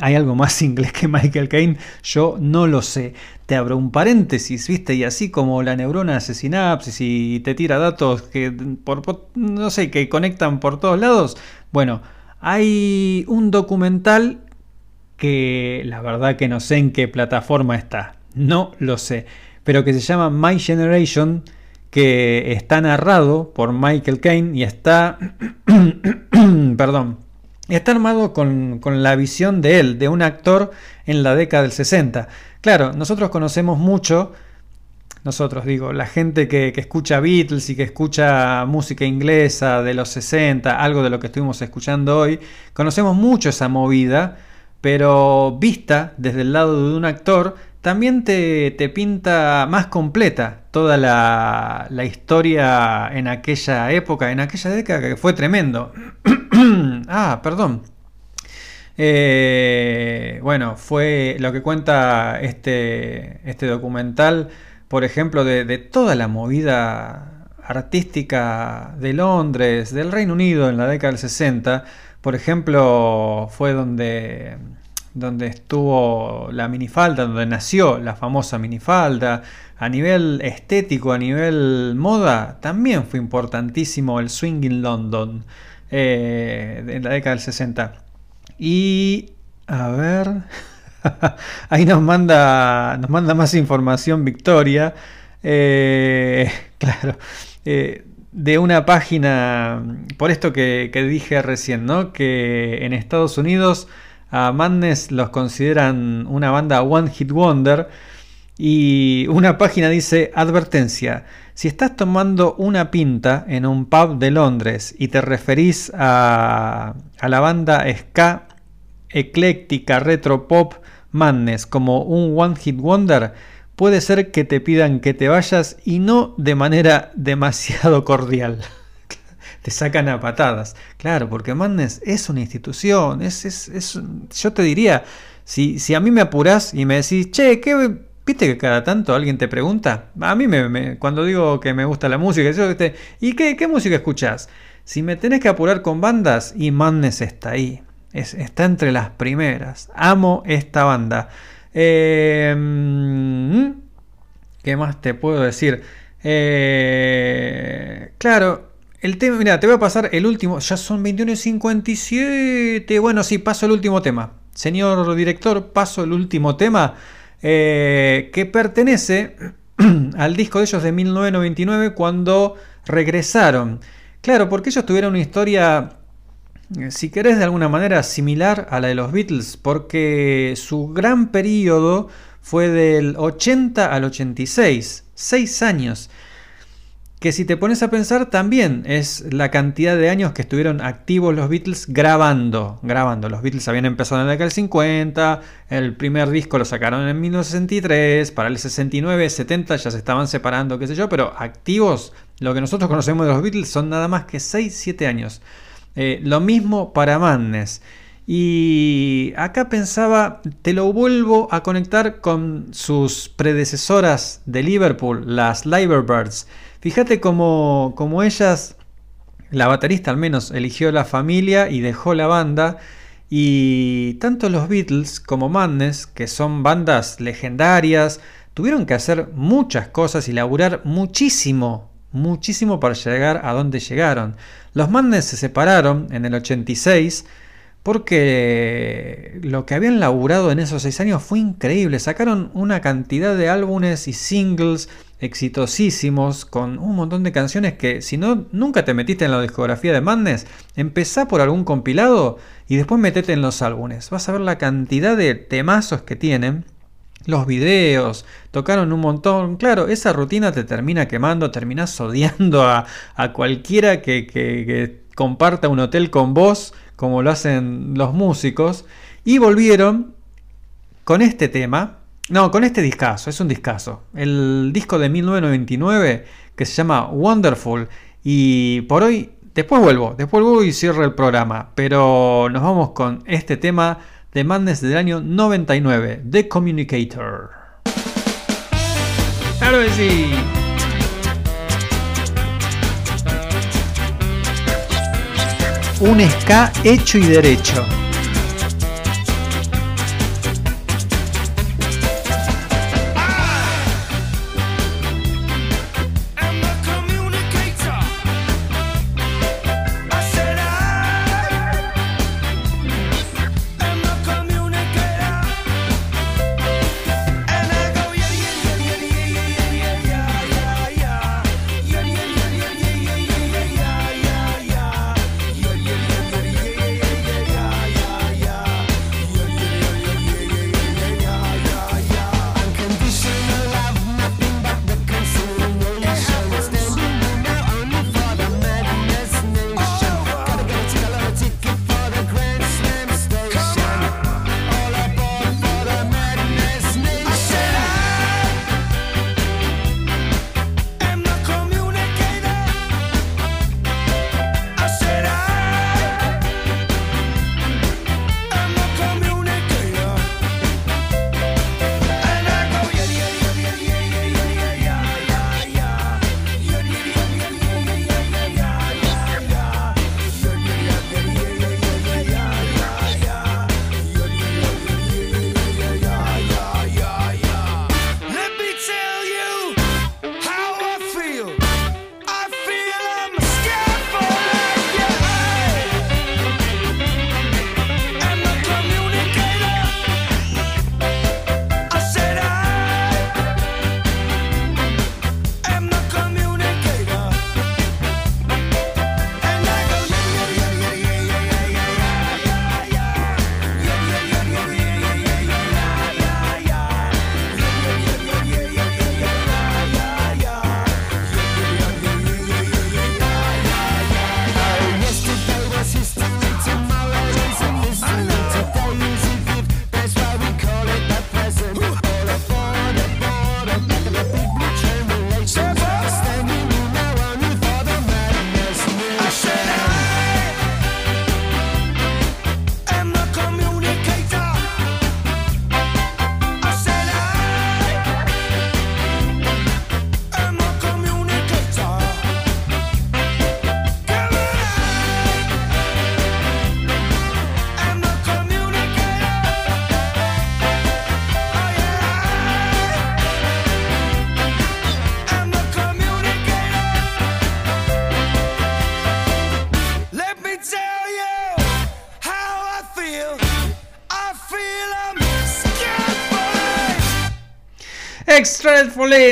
¿Hay algo más *laughs* inglés que Michael Caine? Yo no lo sé. Te abro un paréntesis, ¿viste? Y así como la neurona hace sinapsis y te tira datos que por, por- no sé, que conectan por todos lados. Bueno, hay un documental que la verdad que no sé en qué plataforma está, no lo sé, pero que se llama My Generation, que está narrado por Michael Caine y está, *clears throat* perdón, está armado con, con la visión de él, de un actor en la década del 60. Claro, nosotros conocemos mucho, nosotros digo, la gente que, que escucha Beatles y que escucha música inglesa de los 60, algo de lo que estuvimos escuchando hoy, conocemos mucho esa movida, pero vista desde el lado de un actor, también te, te pinta más completa toda la, la historia en aquella época, en aquella década que fue tremendo. *clears throat* ah, perdón. Eh, bueno, fue lo que cuenta este, este documental, por ejemplo, de, de toda la movida artística de Londres, del Reino Unido en la década del 60. Por ejemplo, fue donde, donde estuvo la minifalda, donde nació la famosa minifalda. A nivel estético, a nivel moda, también fue importantísimo el swing in London eh, en la década del 60. Y a ver, *laughs* ahí nos manda, nos manda más información Victoria. Eh, *laughs* claro, eh, de una página, por esto que, que dije recién, ¿no? Que en Estados Unidos a Madness los consideran una banda One Hit Wonder. Y una página dice, advertencia, si estás tomando una pinta en un pub de Londres y te referís a, la banda ska ecléctica retro pop Madness como un One Hit Wonder, puede ser que te pidan que te vayas y no de manera demasiado cordial. Te sacan a patadas. Claro, porque Madness es una institución, es, es, es- yo te diría, si, si a mí me apurás y me decís, che, ¿qué, ¿viste que cada tanto alguien te pregunta? A mí me, me- cuando digo que me gusta la música, ¿y qué, qué música escuchás? Si me tenés que apurar con bandas, y Madness está ahí. Es- está entre las primeras. Amo esta banda. Eh, mm, ¿Qué más te puedo decir? Eh, claro, el tema, mira, te voy a pasar el último. Ya son 21 y 57. Bueno, sí, paso el último tema. Señor director, paso el último tema. eh, que pertenece *clears throat* al disco de ellos de 1999 cuando regresaron. Claro, porque ellos tuvieron una historia eh, si querés de alguna manera similar a la de los Beatles, porque su gran periodo fue del 80 al 86, 6 años, que si te pones a pensar también es la cantidad de años que estuvieron activos los Beatles grabando, grabando. Los Beatles habían empezado en la década del 50, el primer disco lo sacaron en 1963, para el 69, 70 ya se estaban separando, qué sé yo, pero activos, lo que nosotros conocemos de los Beatles son nada más que 6, 7 años. Eh, lo mismo para Madness. Y acá pensaba, te lo vuelvo a conectar con sus predecesoras de Liverpool, las Liverbirds. Fíjate cómo, cómo ellas, la baterista al menos, eligió la familia y dejó la banda. Y tanto los Beatles como Madness, que son bandas legendarias, tuvieron que hacer muchas cosas y laburar muchísimo, muchísimo para llegar a donde llegaron. Los Madness se separaron en el 86 porque lo que habían laburado en esos seis años fue increíble. Sacaron una cantidad de álbumes y singles exitosísimos con un montón de canciones que si no nunca te metiste en la discografía de Madness, empezá por algún compilado y después metete en los álbumes. Vas a ver la cantidad de temazos que tienen. Los videos, tocaron un montón. Claro, esa rutina te termina quemando, terminás *laughs* odiando a, a cualquiera que, que- que comparta un hotel con vos, como lo hacen los músicos. Y volvieron con este tema. No, con este discazo, es un discazo. El disco de 1999 que se llama Wonderful. Y por hoy, después vuelvo, después vuelvo y cierro el programa. Pero nos vamos con este tema de Madness del año 99, The Communicator. Claro que. Un ska hecho y derecho.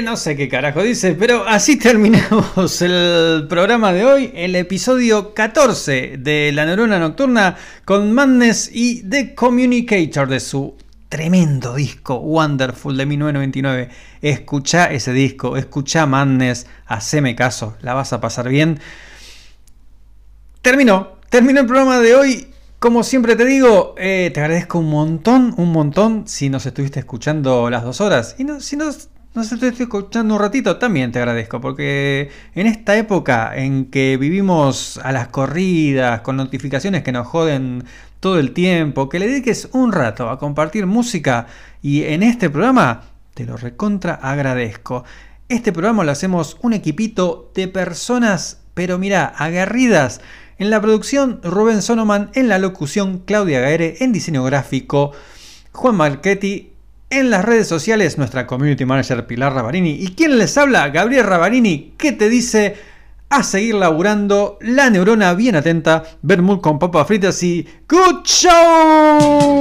No sé qué carajo dice, pero así terminamos el programa de hoy, el episodio 14 de La Neurona Nocturna con Madness y The Communicator de su tremendo disco Wonderful de 1999. Escucha ese disco, escucha Madness, haceme caso, la vas a pasar bien. Terminó, terminó el programa de hoy. Como siempre te digo, eh, te agradezco un montón, un montón si nos estuviste escuchando las dos horas. Y no, si nos, nos estuviste escuchando un ratito, también te agradezco. Porque en esta época en que vivimos a las corridas, con notificaciones que nos joden todo el tiempo, que le dediques un rato a compartir música y en este programa, te lo recontra agradezco. Este programa lo hacemos un equipito de personas, pero mira, aguerridas. En la producción, Rubén Sonoman. En la locución, Claudia Gaere. En diseño gráfico, Juan Marchetti. En las redes sociales, nuestra community manager Pilar Rabarini. ¿Y quién les habla? Gabriel Rabarini. ¿Qué te dice? A seguir laburando. La neurona bien atenta. Vermouth con papas fritas y. ¡Good show!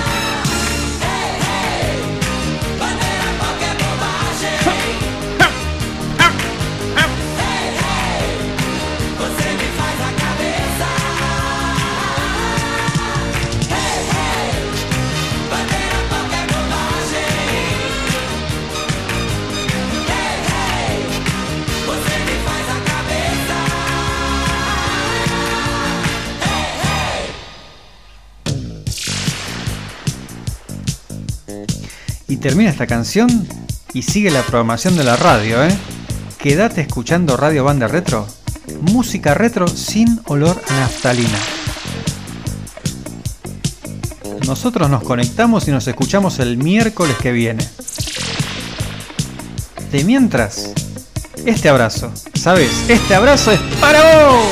canción y sigue la programación de la radio, ¿eh? Quédate escuchando Radio Banda Retro. Música retro sin olor a naftalina. Nosotros nos conectamos y nos escuchamos el miércoles que viene. De mientras, este abrazo, ¿sabes? Este abrazo es para vos.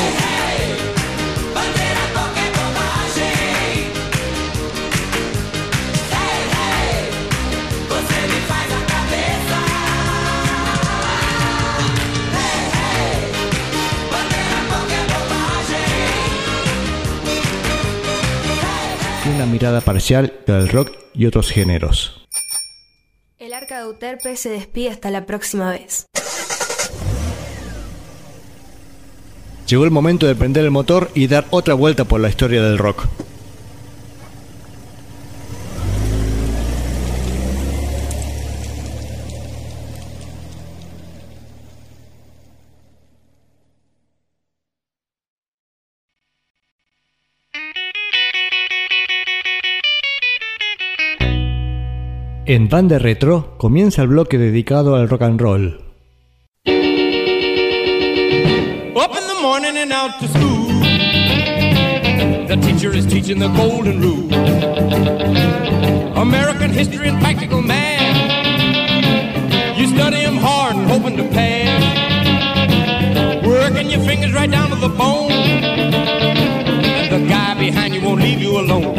Mirada parcial del rock y otros géneros. El arca de Euterpe se despide hasta la próxima vez. Llegó el momento de prender el motor y dar otra vuelta por la historia del rock. En Bande Retro comienza el bloque dedicado al rock and roll. Up in the morning and out to school. The teacher is teaching the golden rule. American history and practical. You study hard and hoping to pass. Working your fingers right down to the bone. And the guy behind you won't leave you alone.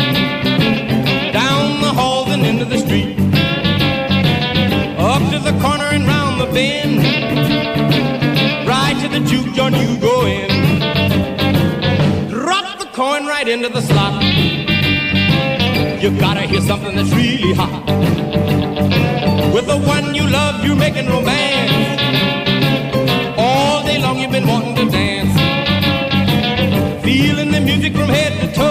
The halls and into the street. Up to the corner and round the bend. Right to the juke joint you go in. Drop the coin right into the slot. You gotta hear something that's really hot. With the one you love, you're making romance. All day long you've been wanting to dance. Feeling the music from head to toe.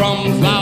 Beat of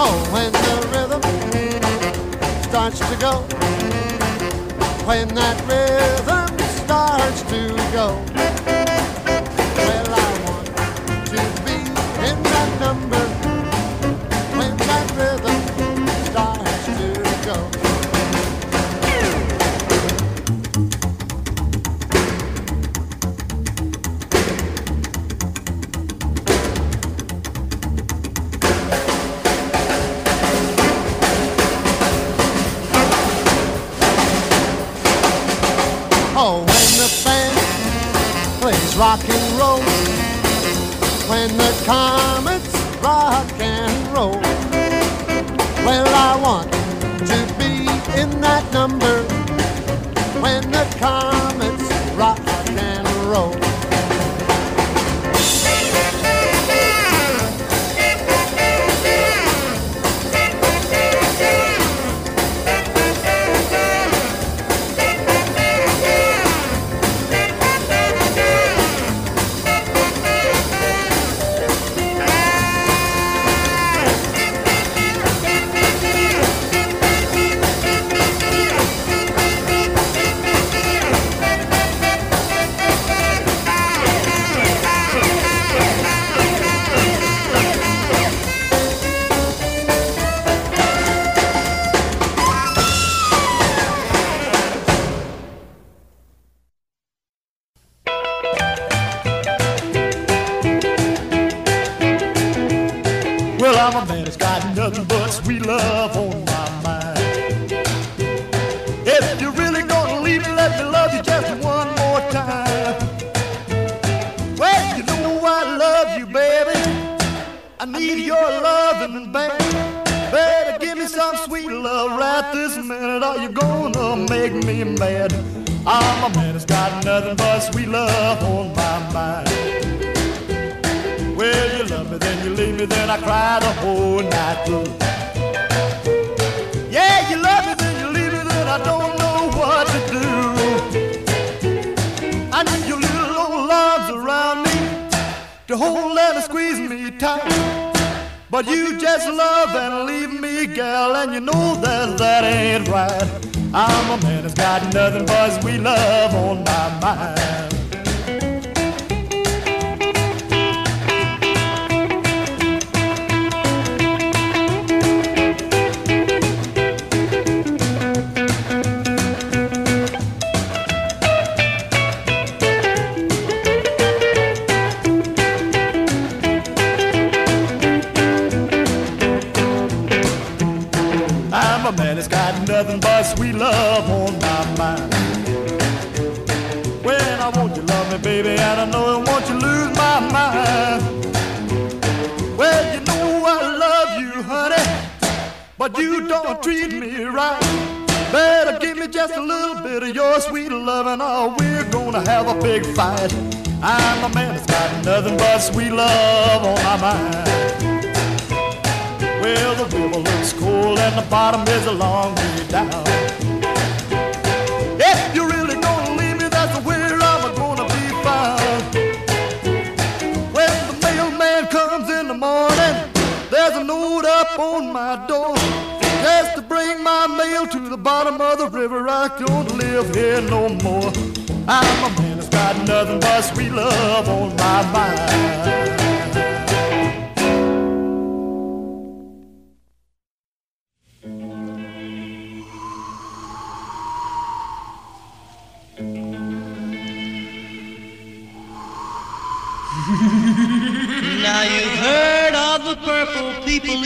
Oh, when the rhythm starts to go, when that rhythm starts to go, well, I want to be in that number